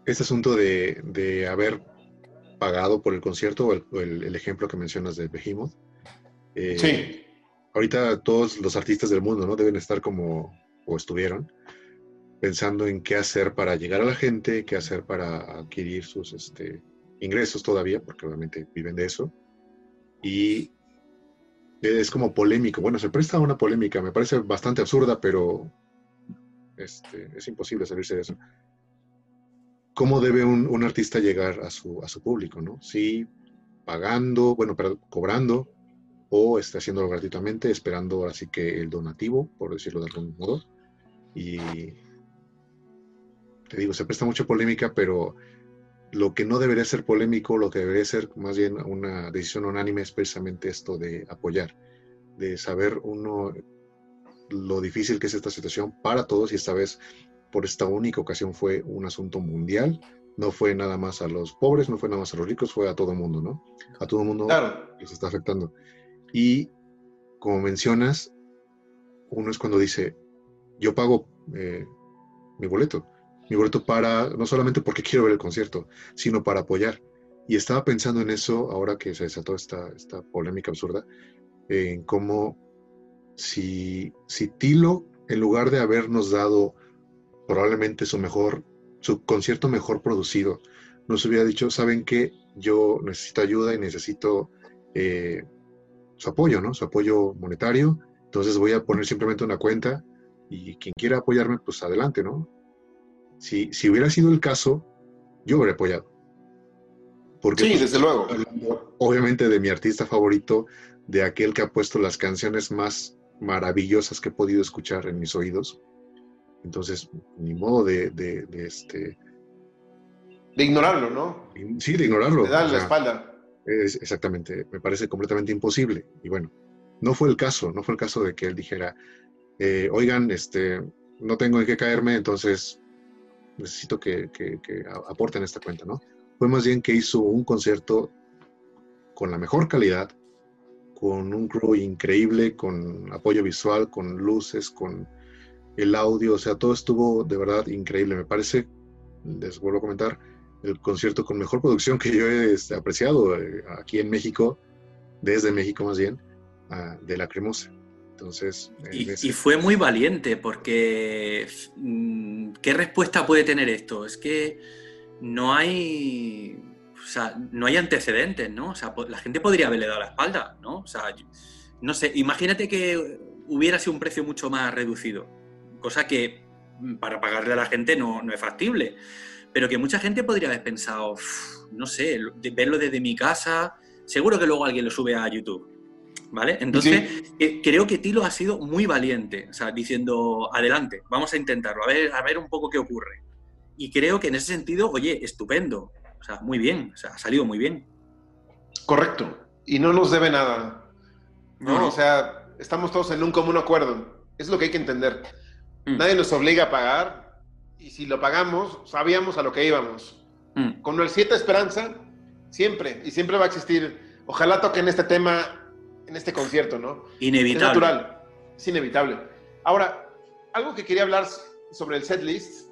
Este asunto de, de haber pagado por el concierto, o el, o el- el ejemplo que mencionas de Behemoth. Eh, Sí. ahorita todos los artistas del mundo, ¿no? Deben estar como, o estuvieron, pensando en qué hacer para llegar a la gente, qué hacer para adquirir sus este, ingresos todavía, porque obviamente viven de eso. Y es como polémico. Bueno, se presta a una polémica, me parece bastante absurda, pero este, es imposible salirse de eso. ¿Cómo debe un, artista llegar a su, a su público, no? Si pagando, bueno, cobrando, o está haciéndolo gratuitamente, esperando así que el donativo, por decirlo de algún modo. Y te digo, se presta mucha polémica, pero lo que no debería ser polémico, lo que debería ser más bien una decisión unánime es precisamente esto de apoyar, de saber uno lo difícil que es esta situación para todos y esta vez por esta única ocasión fue un asunto mundial, no fue nada más a los pobres, no fue nada más a los ricos, fue a todo mundo, ¿no? A todo mundo claro. les está afectando. Y como mencionas, uno es cuando dice, yo pago eh, mi boleto, mi boleto para, no solamente porque quiero ver el concierto, sino para apoyar. Y estaba pensando en eso ahora que se desató esta, esta polémica absurda, en cómo si, si Tilo, en lugar de habernos dado probablemente su mejor, su concierto mejor producido, nos hubiera dicho, ¿saben qué? Yo necesito ayuda y necesito eh, su apoyo, ¿no? Su apoyo monetario. Entonces voy a poner simplemente una cuenta y quien quiera apoyarme, pues adelante, ¿no? Si, si hubiera sido el caso, yo hubiera apoyado. Porque, sí, pues, desde luego. Obviamente de mi artista favorito, de aquel que ha puesto las canciones más maravillosas que he podido escuchar en mis oídos. Entonces, ni modo de, de, este... De ignorarlo, ¿no? Sí, de ignorarlo. De darle la espalda. Es, exactamente, me parece completamente imposible. Y bueno, no fue el caso, no fue el caso de que él dijera, eh, oigan, este, no tengo en qué caerme, entonces necesito que, que, que, aporten esta cuenta, ¿no? Fue más bien que hizo un concierto con la mejor calidad, con un crew increíble, con apoyo visual, con luces, con el audio, o sea, todo estuvo de verdad increíble. Me parece, les vuelvo a comentar, el concierto con mejor producción que yo he este, apreciado eh, aquí en México, desde México más bien, de la Cremosa. Entonces, y, fue muy valiente porque mm, ¿qué respuesta puede tener esto? Es que no hay, o sea, no hay antecedentes, ¿no? O sea, la gente podría haberle dado la espalda, ¿no? O sea, no sé, imagínate que hubiera sido un precio mucho más reducido, cosa que mm, para pagarle a la gente no, no es factible pero que mucha gente podría haber pensado, no sé, verlo desde mi casa, seguro que luego alguien lo sube a YouTube. ¿Vale? Entonces, eh, creo que Tilo ha sido muy valiente, o sea, diciendo, adelante, vamos a intentarlo, a ver, a ver un poco qué ocurre. Y creo que en ese sentido, oye, estupendo, o sea, muy bien, o sea, ha salido muy bien. Correcto, y no nos debe nada, ¿no? O sea, estamos todos en un común acuerdo, es lo que hay que entender. Mm. Nadie nos obliga a pagar, y si lo pagamos, sabíamos a lo que íbamos. Mm. Con el 7 Esperanza, siempre, y siempre va a existir. Ojalá toquen este tema en este concierto, ¿no? Inevitable. Es natural, es inevitable. Ahora, algo que quería hablar sobre el setlist.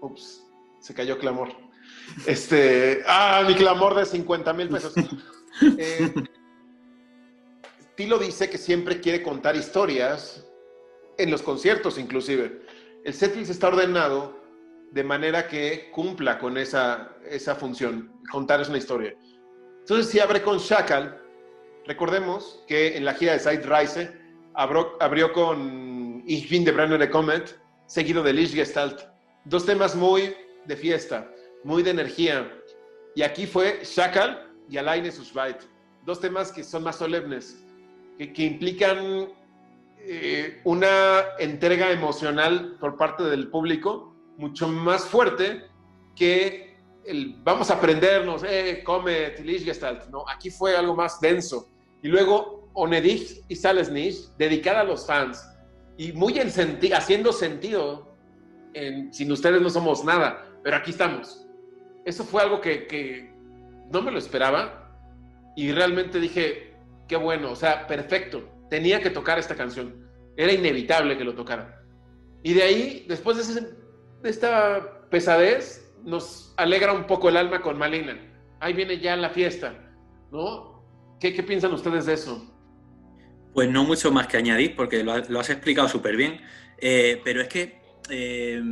Ups, se cayó clamor. Este, [laughs] ah, mi clamor de 50 mil pesos. [laughs] Eh, Tilo dice que siempre quiere contar historias en los conciertos, inclusive el setlist está ordenado de manera que cumpla con esa, esa función, contarles una historia. Entonces, si abre con Shackle, recordemos que en la gira de Side Rise abrió, con Ich bin de de Comet, seguido de Lichtgestalt. Dos temas muy de fiesta, muy de energía. Y aquí fue Shackle y Alaine Sushvait. Dos temas que son más solemnes, que, implican eh, una entrega emocional por parte del público mucho más fuerte que el vamos a aprendernos, eh, come Gestalt, ¿no? Aquí fue algo más denso. Y luego Onedich y Salesnich, dedicada a los fans y muy en haciendo sentido, en, sin ustedes no somos nada, pero aquí estamos. Eso fue algo que, que no me lo esperaba y realmente dije, qué bueno, o sea, perfecto tenía que tocar esta canción. Era inevitable que lo tocara. Y de ahí, después de, esta pesadez, nos alegra un poco el alma con Malina. Ahí viene ya la fiesta, ¿no? ¿Qué, piensan ustedes de eso? Pues no mucho más que añadir, porque lo, has explicado súper bien. Eh, pero es que eh,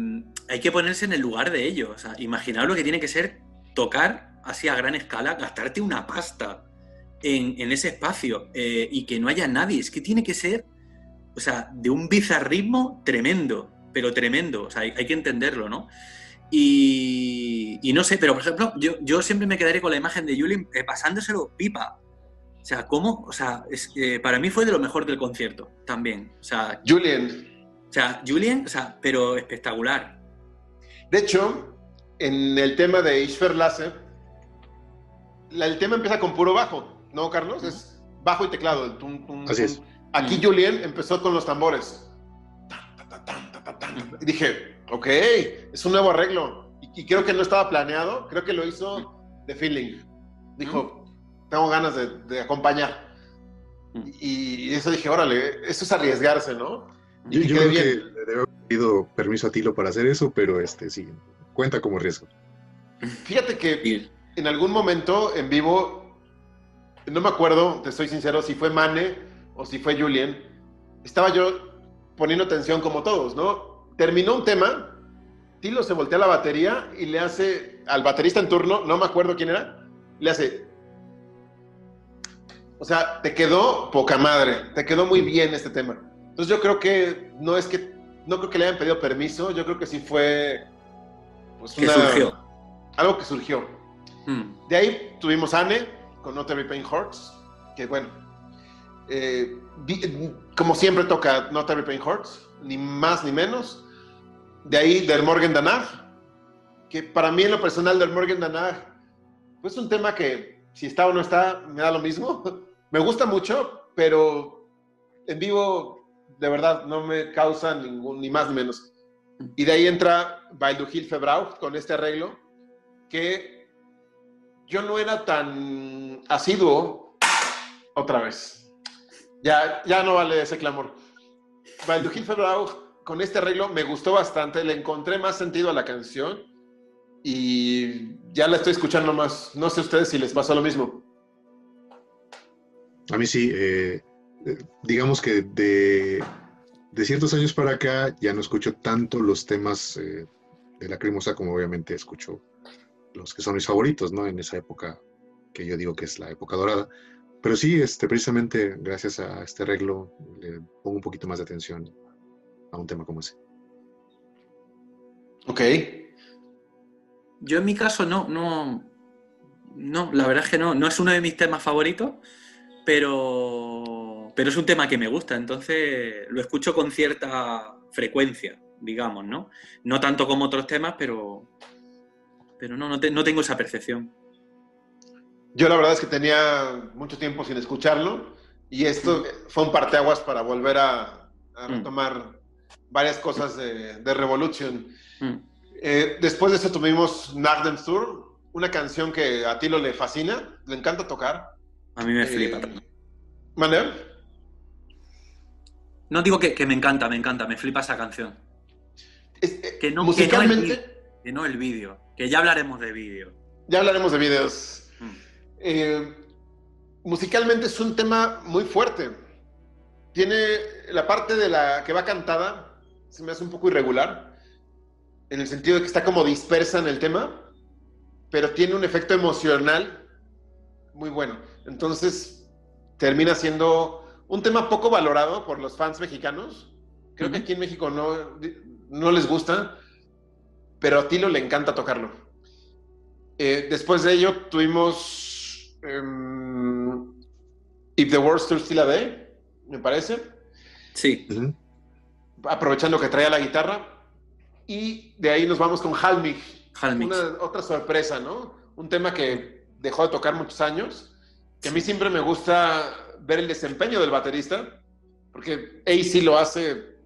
hay que ponerse en el lugar de ellos. O lo que tiene que ser tocar así a gran escala, gastarte una pasta en, ese espacio eh, y que no haya nadie. Es que tiene que ser, o sea, de un bizarrismo tremendo, pero tremendo. O sea, hay, que entenderlo, ¿no? Y, no sé, pero por ejemplo, yo, siempre me quedaré con la imagen de Julien pasándoselo pipa. O sea, ¿cómo? O sea, es, para mí fue de lo mejor del concierto también. O sea, Julien. O sea, Julien, o sea, pero espectacular. De hecho, en el tema de Ishver Lasse, el tema empieza con puro bajo, ¿no, Carlos? Es bajo y teclado. Así es. Aquí Julien empezó con los tambores. Y dije, ok, es un nuevo arreglo. Y, creo que no estaba planeado, creo que lo hizo de feeling. Dijo, tengo ganas de, acompañar. Y, eso dije, órale, eso es arriesgarse, ¿no? yo, creo que le debo haber pedido permiso a Tilo para hacer eso, pero este sí, cuenta como riesgo. Fíjate que en algún momento en vivo, no me acuerdo, te soy sincero, si fue Mane o si fue Julien, estaba yo poniendo atención como todos, ¿no? Terminó un tema, Tilo se voltea a la batería y le hace al baterista en turno, no me acuerdo quién era, le hace... O sea, te quedó poca madre, te quedó muy bien este tema. Entonces yo creo que no es que, no creo que le hayan pedido permiso, yo creo que sí fue... Pues, que surgió. Algo que surgió. Hmm. De ahí tuvimos Anne con Not Every Pain Hurts, que bueno, eh, como siempre toca Not Every Pain Hurts, ni más ni menos. De ahí Der Morgen Danach, que para mí en lo personal Der Morgen Danach, pues un tema que si está o no está, me da lo mismo. [laughs] me gusta mucho, pero en vivo de verdad no me causa ningún, ni más ni menos. Y de ahí entra Bailduhil Febrauch con este arreglo que yo no era tan asiduo otra vez. Ya, ya no vale ese clamor. Balduhil Febrau, con este arreglo me gustó bastante, le encontré más sentido a la canción y ya la estoy escuchando más. No sé ustedes si les pasa lo mismo. A mí sí, eh, eh, digamos que de, ciertos años para acá ya no escucho tanto los temas eh, de la cremosa como obviamente escucho los que son mis favoritos, ¿no? En esa época que yo digo que es la época dorada. Pero sí, este, precisamente gracias a este arreglo le pongo un poquito más de atención a un tema como ese. Ok. Yo en mi caso no, no, no, la verdad es que no, no es uno de mis temas favoritos, pero, pero es un tema que me gusta, entonces lo escucho con cierta frecuencia, digamos, ¿no? No tanto como otros temas, pero, pero no, no, tengo esa percepción. Yo la verdad es que tenía mucho tiempo sin escucharlo y esto mm. fue un parteaguas para volver a, mm. retomar varias cosas de, Revolution. Mm. Eh, después de eso tuvimos Nardem Tour, una canción que a Tilo le fascina, le encanta tocar. A mí me eh, flipa. ¿Manuel? No digo que, me encanta, me encanta, me flipa esa canción. Eh, que no, musicalmente... Que no el vídeo. Que ya hablaremos de vídeo. Ya hablaremos de vídeos. Mm. Eh, musicalmente es un tema muy fuerte. Tiene la parte de la que va cantada, se me hace un poco irregular, en el sentido de que está como dispersa en el tema, pero tiene un efecto emocional muy bueno. Entonces, termina siendo un tema poco valorado por los fans mexicanos. Creo que aquí en México no, no les gusta pero a Tilo le encanta tocarlo. Eh, después de ello tuvimos um, If the World Still a Day, me parece. Sí. Aprovechando que traía la guitarra. Y de ahí nos vamos con Halmich. Una, otra sorpresa, ¿no? Un tema que dejó de tocar muchos años. Que a mí siempre me gusta ver el desempeño del baterista. Porque AC lo hace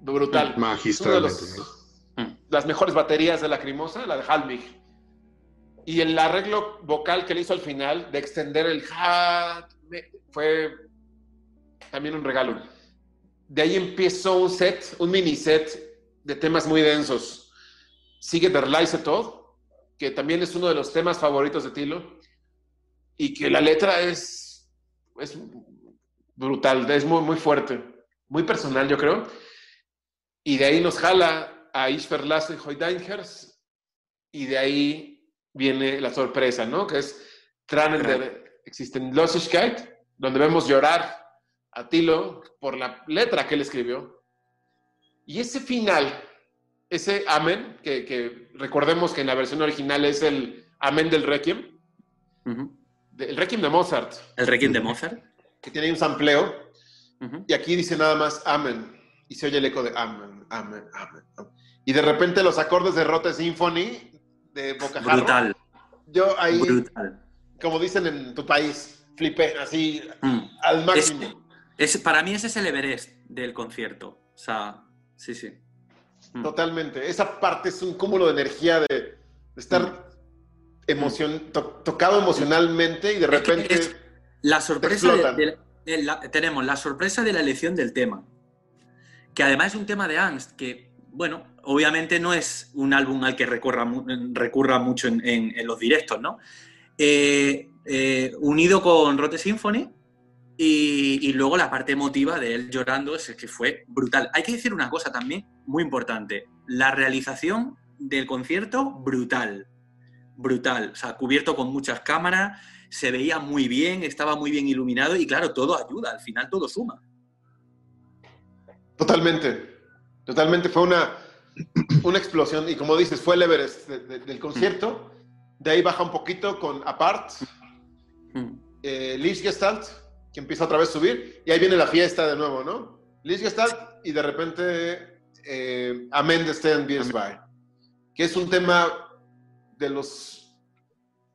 brutal. Magistralmente las mejores baterías de la Crimosa, la de Halmich. Y el arreglo vocal que le hizo al final, de extender el hat, fue también un regalo. De ahí empezó un set, un mini set de temas muy densos. Sigue Der Leise que también es uno de los temas favoritos de Tilo, y que la letra es, es brutal, es muy, muy fuerte, muy personal, yo creo. Y de ahí nos jala a Isfer Lasse Hoydangers y de ahí viene la sorpresa, ¿no? Que es Tranen der Existenlosigkeit, donde vemos llorar a Tilo por la letra que él escribió. Y ese final, ese amén, que, recordemos que en la versión original es el amén del Requiem, el Requiem de Mozart. El Requiem de Mozart. Que tiene un sampleo. Y aquí dice nada más amén. Y se oye el eco de amén, amén, amén. Y de repente los acordes de Rote Symphony de Boca Brutal. Yo ahí, Brutal. como dicen en tu país, flipé así mm. al máximo. Es, para mí ese es el Everest del concierto. O sea, sí, sí. Mm. Totalmente. Esa parte es un cúmulo de energía de, estar mm. Emocion, tocado emocionalmente y de repente... la sorpresa de, tenemos la sorpresa de la elección del tema, que además es un tema de Angst, que, bueno, obviamente no es un álbum al que recurra, recurra mucho en, los directos, ¿no? Eh, eh, unido con Rote Symphony, y, luego la parte emotiva de él llorando es que fue brutal. Hay que decir una cosa también muy importante. La realización del concierto, brutal. Brutal. O sea, cubierto con muchas cámaras, se veía muy bien, estaba muy bien iluminado y claro, todo ayuda. Al final todo suma. Totalmente. Totalmente. Fue una, [clears throat] una explosión. Y como dices, fue el Everest del concierto. De ahí baja un poquito con Apart, mm. eh, Gestalt que empieza otra vez a subir, y ahí viene la fiesta de nuevo, ¿no? Lichgestalt, y de repente eh, Amén de Sten By, que es un tema de los...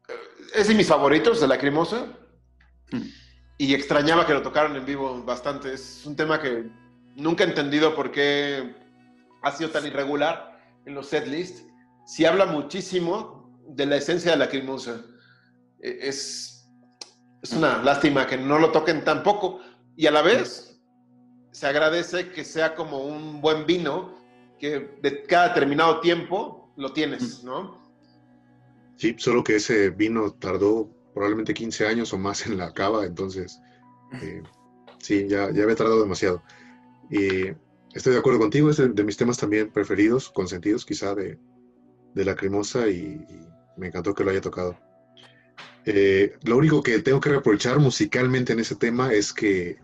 Eh, es de mis favoritos, de la Lacrimosa, hmm. y extrañaba que lo tocaran en vivo bastante. Es un tema que nunca he entendido por qué ha sido tan irregular en los setlists. Si habla muchísimo de la esencia de la Lacrimosa. E, es es una lástima que no lo toquen tampoco. Y a la vez, se agradece que sea como un buen vino, que de cada determinado tiempo lo tienes, ¿no? Sí, solo que ese vino tardó probablemente 15 años o más en la cava, entonces, eh, sí, ya, ya había tardado demasiado. Y estoy de acuerdo contigo, es de, mis temas también preferidos, consentidos quizá de, de la cremosa y me encantó que lo haya tocado. Eh, lo único que tengo que reprochar musicalmente en ese tema es que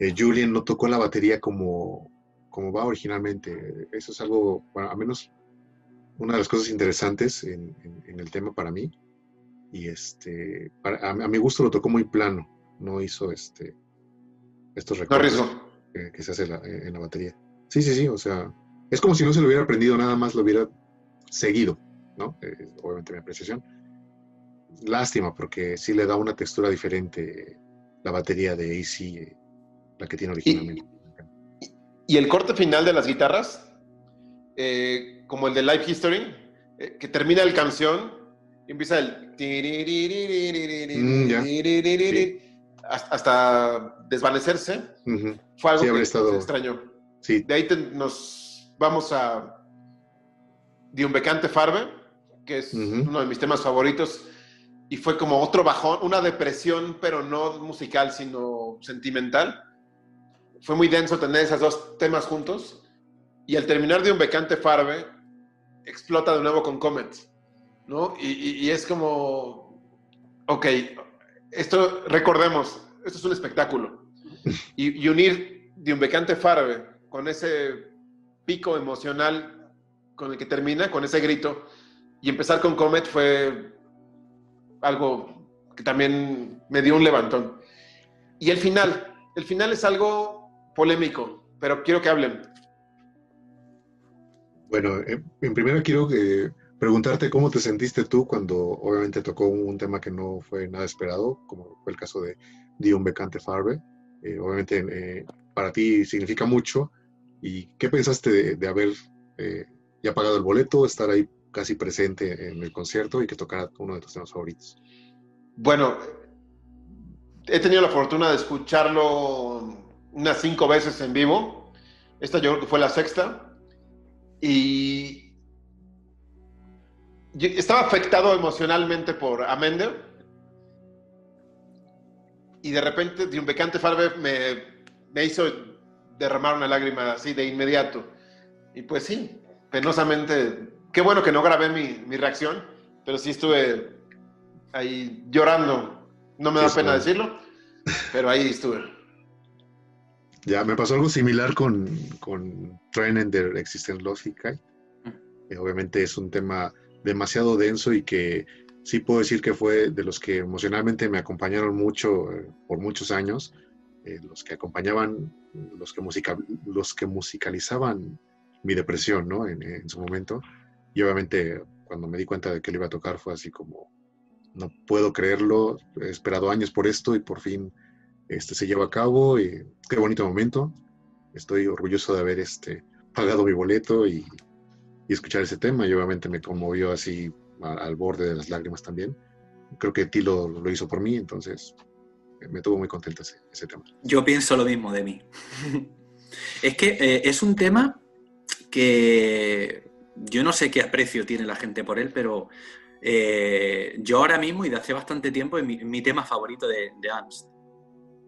eh, Julian no tocó la batería como, como va originalmente. Eso es algo, bueno, a menos una de las cosas interesantes en, el tema para mí. Y este, a, mi gusto lo tocó muy plano, no hizo este, estos recortes que, se hace en la batería. Sí, sí, sí, o sea, es como si no se lo hubiera aprendido, nada más lo hubiera seguido, ¿no? Eh, obviamente mi apreciación lástima porque sí le da una textura diferente la batería de AC, la que tiene originalmente. Y, el corte final de las guitarras, eh, como el de Live History, eh, que termina la canción y empieza el... hasta, desvanecerse, fue algo que estado... extraño. Sí. De ahí nos vamos a un Becante Farbe, que es uno de mis temas favoritos y fue como otro bajón, una depresión, pero no musical, sino sentimental. Fue muy denso tener esos dos temas juntos. Y al terminar de un becante Farbe, explota de nuevo con Comet, ¿no? Y, es como, ok, esto, recordemos, esto es un espectáculo. Y, unir de un becante Farbe con ese pico emocional con el que termina, con ese grito, y empezar con Comet fue algo que también me dio un levantón. Y el final, el final es algo polémico, pero quiero que hablen. Bueno, en primero quiero que preguntarte cómo te sentiste tú cuando obviamente tocó un, tema que no fue nada esperado, como fue el caso de Dion Becante Farbe. Eh, obviamente eh, para ti significa mucho. ¿Y qué pensaste de, haber eh, ya pagado el boleto, estar ahí casi presente en el concierto y que tocara uno de tus temas favoritos? Bueno, he tenido la fortuna de escucharlo unas cinco veces en vivo. Esta yo creo que fue la sexta. Y estaba afectado emocionalmente por Amender. y de repente de un becante Farbe me, me hizo derramar una lágrima así de inmediato. Y pues sí, penosamente, qué bueno que no grabé mi, mi reacción, pero sí estuve ahí llorando. No me da pena decirlo, pero ahí estuve. Ya, me pasó algo similar con, con Train der Existenzlosigkeit. Mm. obviamente es un tema demasiado denso y que sí puedo decir que fue de los que emocionalmente me acompañaron mucho eh, por muchos años, eh, los que acompañaban, los que, musica, los que musicalizaban mi depresión, ¿no? En, en, su momento. Y obviamente cuando me di cuenta de que le iba a tocar fue así como, no puedo creerlo, he esperado años por esto y por fin este, se lleva a cabo. Y qué bonito momento. Estoy orgulloso de haber este, pagado mi boleto y, y escuchar ese tema. Y obviamente me conmovió así al borde de las lágrimas también. Creo que Tilo lo, lo hizo por mí, entonces eh, me tuvo muy contento ese, ese tema. Yo pienso lo mismo de mí. [laughs] es que eh, es un tema que yo no sé qué aprecio tiene la gente por él, pero eh, yo ahora mismo y de hace bastante tiempo es mi, mi tema favorito de, de Ernst.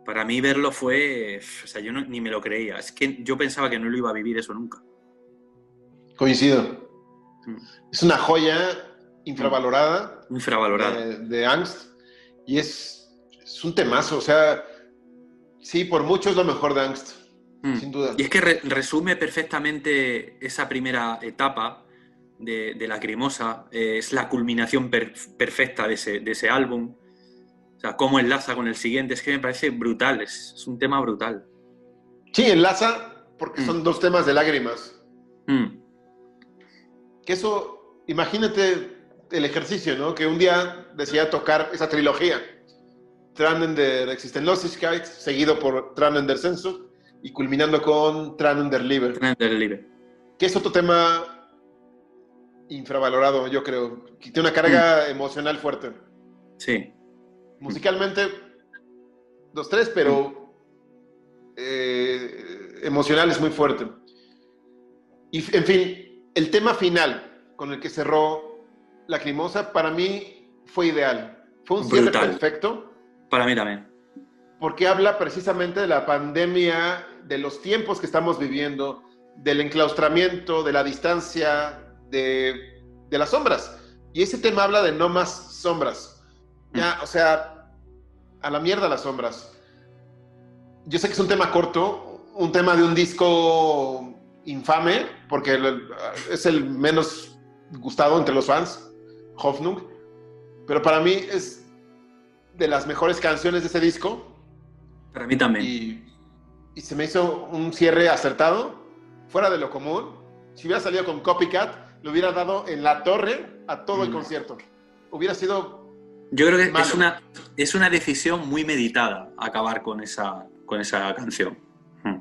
Para mí verlo fue, o sea, yo no, ni me lo creía. Es que yo pensaba que no lo iba a vivir eso nunca. Coincido. Mm. Es una joya infravalorada. Infravalorada. De, de Angst. Y es, es, un temazo. O sea, sí, por mucho es lo mejor de Angst. Mm. Sin duda. Y es que re resume perfectamente esa primera etapa de, de Lacrimosa. Eh, es la culminación per perfecta de ese, de ese, álbum. O sea, cómo enlaza con el siguiente. Es que me parece brutal. Es, es un tema brutal. Sí, enlaza porque mm. son dos temas de lágrimas. Mm. Que eso, imagínate el ejercicio, ¿no? Que un día decía tocar esa trilogía. Tranen der Existenzlosigkeit, seguido por Tranen der Sehnsucht y culminando con Tranen der Liebe. Tranen der Liebe. Que es otro tema infravalorado, yo creo. Que tiene una carga mm. emocional fuerte. Sí. Musicalmente, dos, tres, pero eh, emocional es muy fuerte. Y, en fin, el tema final con el que cerró Lacrimosa para mí fue ideal. Fue un cierre perfecto. Para mí también. Porque habla precisamente de la pandemia, de los tiempos que estamos viviendo, del enclaustramiento, de la distancia, de, de las sombras. Y ese tema habla de no más sombras. Ya, mm. o sea, a la mierda las sombras. Yo sé que es un tema corto, un tema de un disco infame, porque es el menos gustado entre los fans Hoffnung, pero para mí es de las mejores canciones de ese disco. Para mí también. Y, y, se me hizo un cierre acertado, fuera de lo común. Si hubiera salido con Copycat, le hubiera dado en la torre a todo mm. el concierto. Hubiera sido... Yo creo que es una, es una decisión muy meditada acabar con esa, con esa canción. Mm.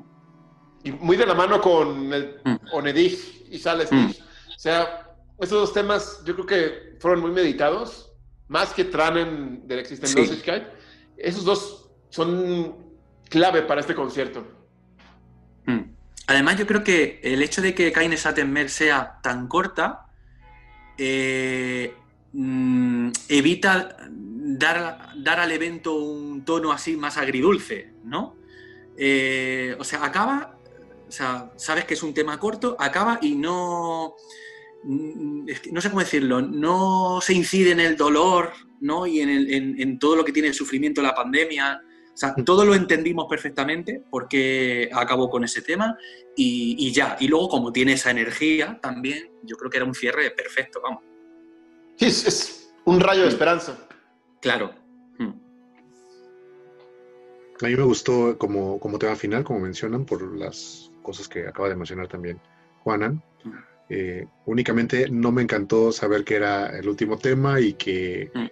Y muy de la mano con el mm. Onedig y Sales. Mm. O sea, esos dos temas yo creo que fueron muy meditados, más que Tranen del Existenzlosigkeit. Sí. Esos dos son clave para este concierto. Hmm. Además, yo creo que el hecho de que Kaine Sattenberg sea tan corta eh, mm, evita dar, dar, al evento un tono así más agridulce, ¿no? Eh, o sea, acaba, o sea, sabes que es un tema corto, acaba y no Mm, no sé cómo decirlo, no se incide en el dolor ¿no? y en, el, en, todo lo que tiene el sufrimiento la pandemia. O sea, todo lo entendimos perfectamente porque acabó con ese tema y, y, ya. Y luego, como tiene esa energía también, yo creo que era un cierre perfecto, vamos. Sí, es, es un rayo de esperanza. Claro. Hmm. A mí me gustó como, como tema final, como mencionan, por las cosas que acaba de mencionar también Juanan. Hmm eh, únicamente no me encantó saber que era el último tema y que mm.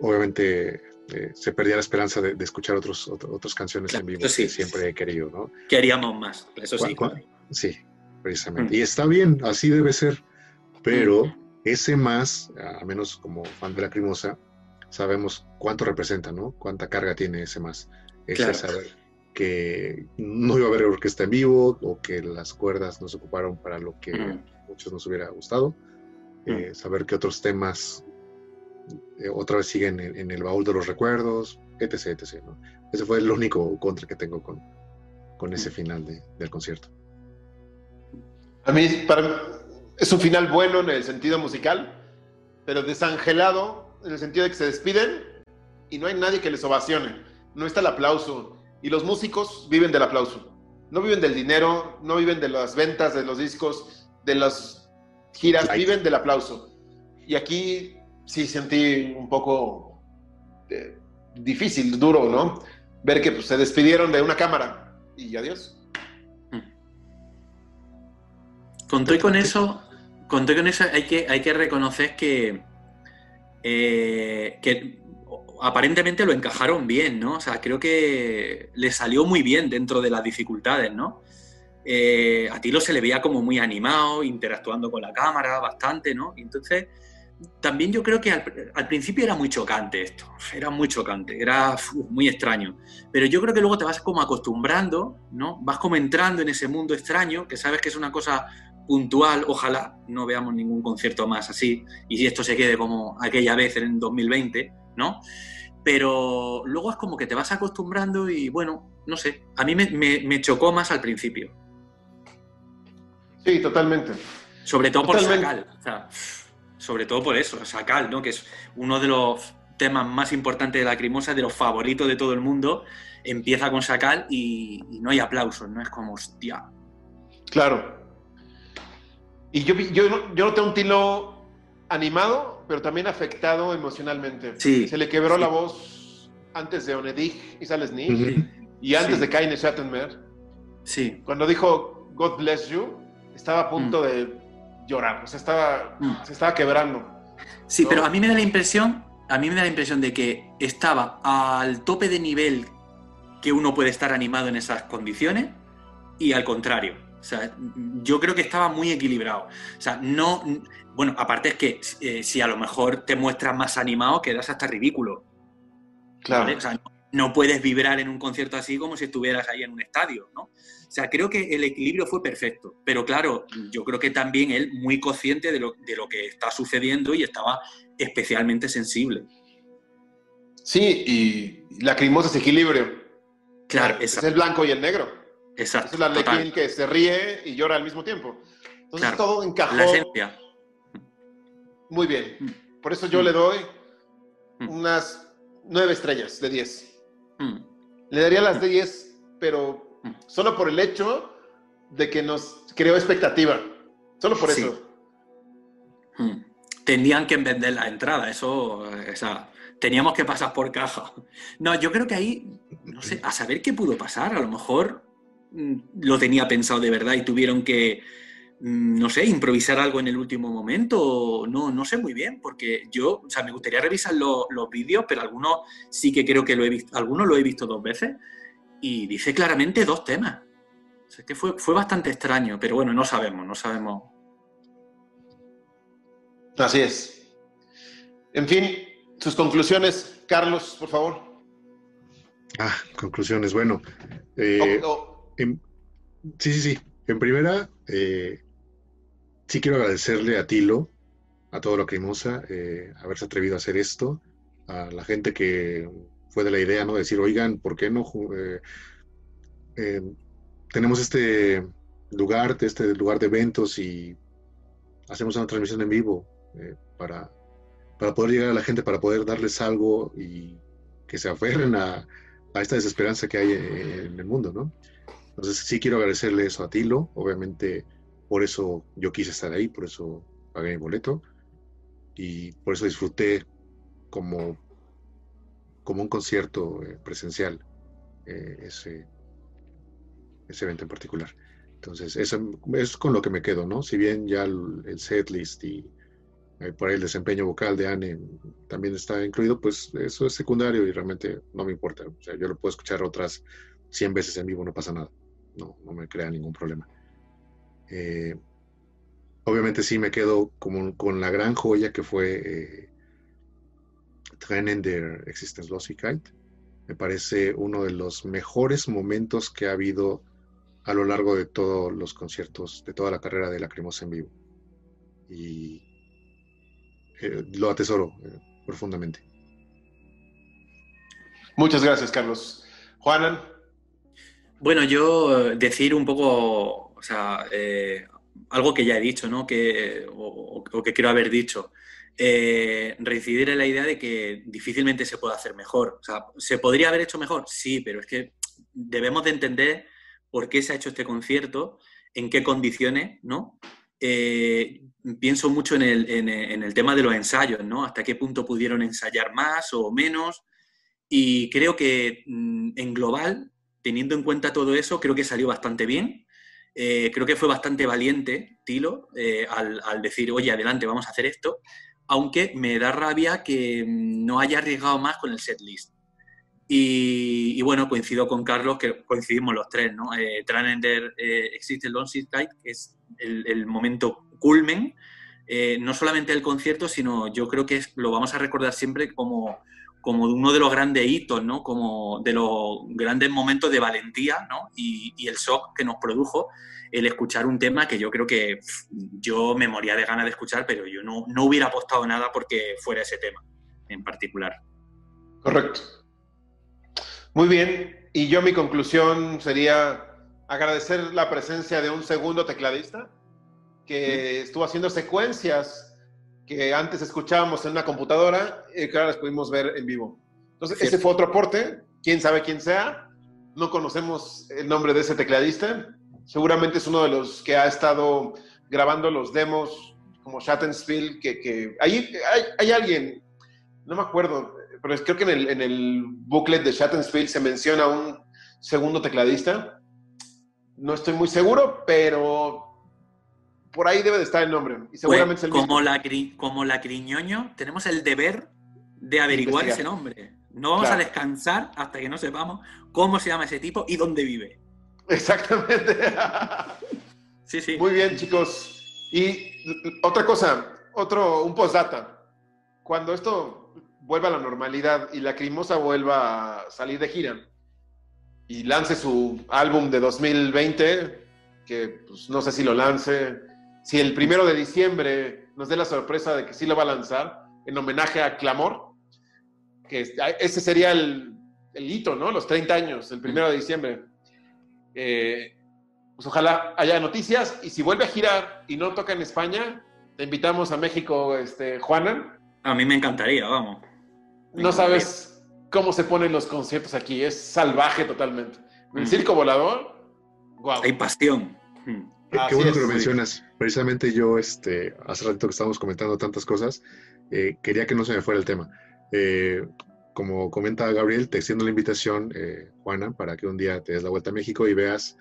obviamente eh, se perdía la esperanza de, de escuchar otros, otros, otras canciones claro, en vivo sí, que siempre he querido, ¿no? Queríamos más, eso sí. Sí, precisamente. Mm. Y está bien, así debe ser, pero mm. Ese más, a menos como fan de la Crimosa, sabemos cuánto representa, ¿no? Cuánta carga tiene ese más. Ese claro. saber que no iba a haber orquesta en vivo o que las cuerdas no se ocuparon para lo que mm muchos nos hubiera gustado. Mm. Eh, saber que otros temas eh, otra vez siguen en, en, el baúl de los recuerdos, etc, etc. ¿no? Ese fue el único contra que tengo con, con ese final de, del concierto. A mí, para, es un final bueno en el sentido musical, pero desangelado en el sentido de que se despiden y no hay nadie que les ovacione. No está el aplauso. Y los músicos viven del aplauso. No viven del dinero, no viven de las ventas de los discos, de las giras, viven del aplauso. Y aquí sí sentí un poco eh, difícil, duro, ¿no? Ver que pues, se despidieron de una cámara y adiós. Conté con eso, conté con eso, hay que, hay que reconocer que, eh, que aparentemente lo encajaron bien, ¿no? O sea, creo que le salió muy bien dentro de las dificultades, ¿no? Eh, a Tilo se le veía como muy animado, interactuando con la cámara bastante, ¿no? Y entonces, también yo creo que al, principio era muy chocante esto, era muy chocante, era muy extraño. Pero yo creo que luego te vas como acostumbrando, ¿no? Vas como entrando en ese mundo extraño, que sabes que es una cosa puntual, ojalá no veamos ningún concierto más así, y si esto se quede como aquella vez en 2020, ¿no? Pero luego es como que te vas acostumbrando y bueno, no sé, a mí me, chocó más al principio. Sí, totalmente. Sobre todo por Sacal, sobre todo por eso, Sacal, ¿no? Que es uno de los temas más importantes de la Crimosa, de los favoritos de todo el mundo, empieza con Sacal y, no hay aplausos, ¿no? Es como, hostia. Claro. Y yo, yo, yo noté un tilo animado, pero también afectado emocionalmente. Sí, Se le quebró la voz antes de Onedig y Sales y antes de Kaine Schattenberg. Sí. Cuando dijo God bless you, estaba a punto mm. de llorar, o sea, estaba, mm. se estaba quebrando. Sí, pero a mí me da la impresión, a mí me da la impresión de que estaba al tope de nivel que uno puede estar animado en esas condiciones y al contrario. O sea, yo creo que estaba muy equilibrado. O sea, no. Bueno, aparte es que eh, si a lo mejor te muestras más animado, quedas hasta ridículo. Claro. O sea, no, puedes vibrar en un concierto así como si estuvieras ahí en un estadio, ¿no? O sea, creo que el equilibrio fue perfecto. Pero claro, yo creo que también él muy consciente de lo, de lo que está sucediendo y estaba especialmente sensible. Sí, y lacrimosa es equilibrio. Claro, es el blanco y el negro. Exacto. Es la Arlequín que se ríe y llora al mismo tiempo. Entonces todo encajó. La esencia. Muy bien. Mm. Por eso yo le doy mm. unas nueve estrellas de diez. Mm. Le daría las de diez, pero solo por el hecho de que nos creó expectativa. Solo por eso. Tenían que vender la entrada, eso, o sea, teníamos que pasar por caja. No, yo creo que ahí, no sé, a saber qué pudo pasar, a lo mejor Mm, lo tenía pensado de verdad y tuvieron que, mm, no sé, improvisar algo en el último momento, no, no sé muy bien, porque yo, o sea, me gustaría revisar los vídeos, pero algunos sí que creo que lo he visto, algunos lo he visto dos veces y dice claramente dos temas. O sea, que fue, fue bastante extraño, pero bueno, no sabemos, no sabemos. Así es. En fin, sus conclusiones, Carlos, por favor. Ah, conclusiones. Bueno, eh, sí, sí, sí. En primera, eh, sí quiero agradecerle a Tilo, a todo lo que eh, haberse atrevido a hacer esto, a la gente que fue de la idea, ¿no? decir, oigan, ¿por qué no eh, eh, tenemos este lugar, este lugar de eventos y hacemos una transmisión en vivo para, para poder llegar a la gente, para poder darles algo y que se aferren a esta desesperanza que hay en el mundo, ¿no? Entonces sí quiero agradecerle eso a Tilo, obviamente por eso yo quise estar ahí, por eso pagué mi boleto y por eso disfruté como, como un concierto eh, presencial eh, ese, ese evento en particular. Entonces, eso es con lo que me quedo, ¿no? Si bien ya el, el set list y eh, por ahí el desempeño vocal de Anne también está incluido, pues eso es secundario y realmente no me importa. O sea, yo lo puedo escuchar otras 100 veces en vivo, no pasa nada no, no me crea ningún problema. Eh, obviamente sí me quedo con la gran joya que fue eh, Trennen der Existenzlosigkeit. Me parece uno de los mejores momentos que ha habido a lo largo de todos los conciertos, de toda la carrera de Lacrimosa en vivo. Y eh, lo atesoro profundamente. Muchas gracias, Carlos. Juanan. Bueno, yo decir un poco, o sea, eh, algo que ya he dicho, ¿no? Que, o, que quiero haber dicho. Eh, reincidir en la idea de que difícilmente se puede hacer mejor. O sea, ¿se podría haber hecho mejor? Sí, pero es que debemos de entender por qué se ha hecho este concierto, en qué condiciones, ¿no? Eh, pienso mucho en el, tema de los ensayos, ¿no? Hasta qué punto pudieron ensayar más o menos. Y creo que mm, en global, teniendo en cuenta todo eso, creo que salió bastante bien. Eh, creo que fue bastante valiente Tilo eh, al, decir, oye, adelante, vamos a hacer esto. Aunque me da rabia que mm, no haya arriesgado más con el set list. Y, bueno, coincido con Carlos, que coincidimos los tres, ¿no? Eh, Tranender eh, existe el Long que es el, momento culmen, no solamente del concierto, sino yo creo que lo vamos a recordar siempre como, como uno de los grandes hitos, ¿no? Como de los grandes momentos de valentía, ¿no? Y, y, el shock que nos produjo el escuchar un tema que yo creo que yo me moría de ganas de escuchar, pero yo no, no hubiera apostado nada porque fuera ese tema en particular. Correcto. Muy bien, y yo mi conclusión sería agradecer la presencia de un segundo tecladista que estuvo haciendo secuencias que antes escuchábamos en una computadora y que ahora las pudimos ver en vivo. Entonces, ese fue otro aporte, quién sabe quién sea, no conocemos el nombre de ese tecladista, seguramente es uno de los que ha estado grabando los demos como Shattenspiel, que, que hay, hay alguien, no me acuerdo, pero creo que en el, en el booklet de Shattenfield se menciona un segundo tecladista. No estoy muy seguro, pero por ahí debe de estar el nombre. Y seguramente es el como, La, como la Criñoño, tenemos el deber de averiguar ese nombre. No vamos a descansar hasta que no sepamos cómo se llama ese tipo y dónde vive. Exactamente. [laughs] sí, sí. Muy bien, chicos. Y otra cosa, otro, un postdata. Cuando esto vuelva a la normalidad y la Crimosa vuelva a salir de gira y lance su álbum de 2020, que pues, no sé si lo lance, si el primero de diciembre nos dé la sorpresa de que sí lo va a lanzar en homenaje a Clamor, que ese sería el, hito, ¿no? Los 30 años, el primero de diciembre. Eh, pues ojalá haya noticias y si vuelve a girar y no toca en España, te invitamos a México, este, Juana. A mí me encantaría, vamos. No sabes cómo se ponen los conciertos aquí, es salvaje totalmente. El mm. circo volador, wow. Hay pasión. Mm. Qué, bueno que lo mencionas. Precisamente yo, este, hace rato que estábamos comentando tantas cosas, eh, quería que no se me fuera el tema. Eh, como comenta Gabriel, te extiendo la invitación, eh, Juana, para que un día te des la vuelta a México y veas,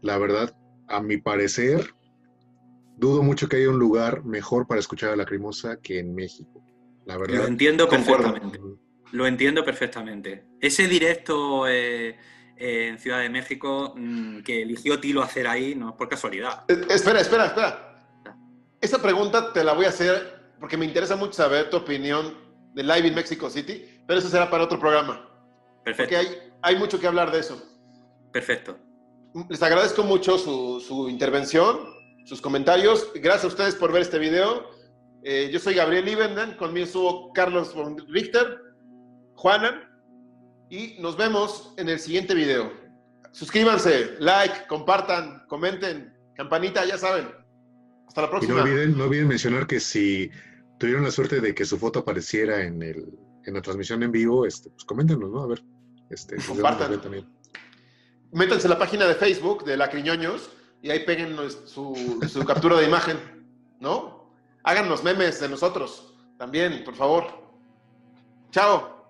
la verdad, a mi parecer, dudo mucho que haya un lugar mejor para escuchar a Lacrimosa que en México. Lo entiendo perfectamente. Lo entiendo perfectamente. Ese directo eh, en Ciudad de México mm, que eligió Tilo hacer ahí no es por casualidad. Eh, espera, espera, espera. Esa pregunta te la voy a hacer porque me interesa mucho saber tu opinión de Live in Mexico City, pero eso será para otro programa. Perfecto. Porque hay, hay mucho que hablar de eso. Perfecto. Les agradezco mucho su, su intervención, sus comentarios. Gracias a ustedes por ver este video. Eh, yo soy Gabriel Ibenden, conmigo estuvo Carlos Richter, Juanan, y nos vemos en el siguiente video. Suscríbanse, like, compartan, comenten, campanita, ya saben. Hasta la próxima. Y no olviden, no olviden mencionar que si tuvieron la suerte de que su foto apareciera en, el, en la transmisión en vivo, este, pues coméntenos, ¿no? A ver. Este, compartan. También. Métanse a la página de Facebook de Lacriñoños y ahí peguen su, su captura de imagen, ¿no? Háganos memes de nosotros también, por favor. Chao.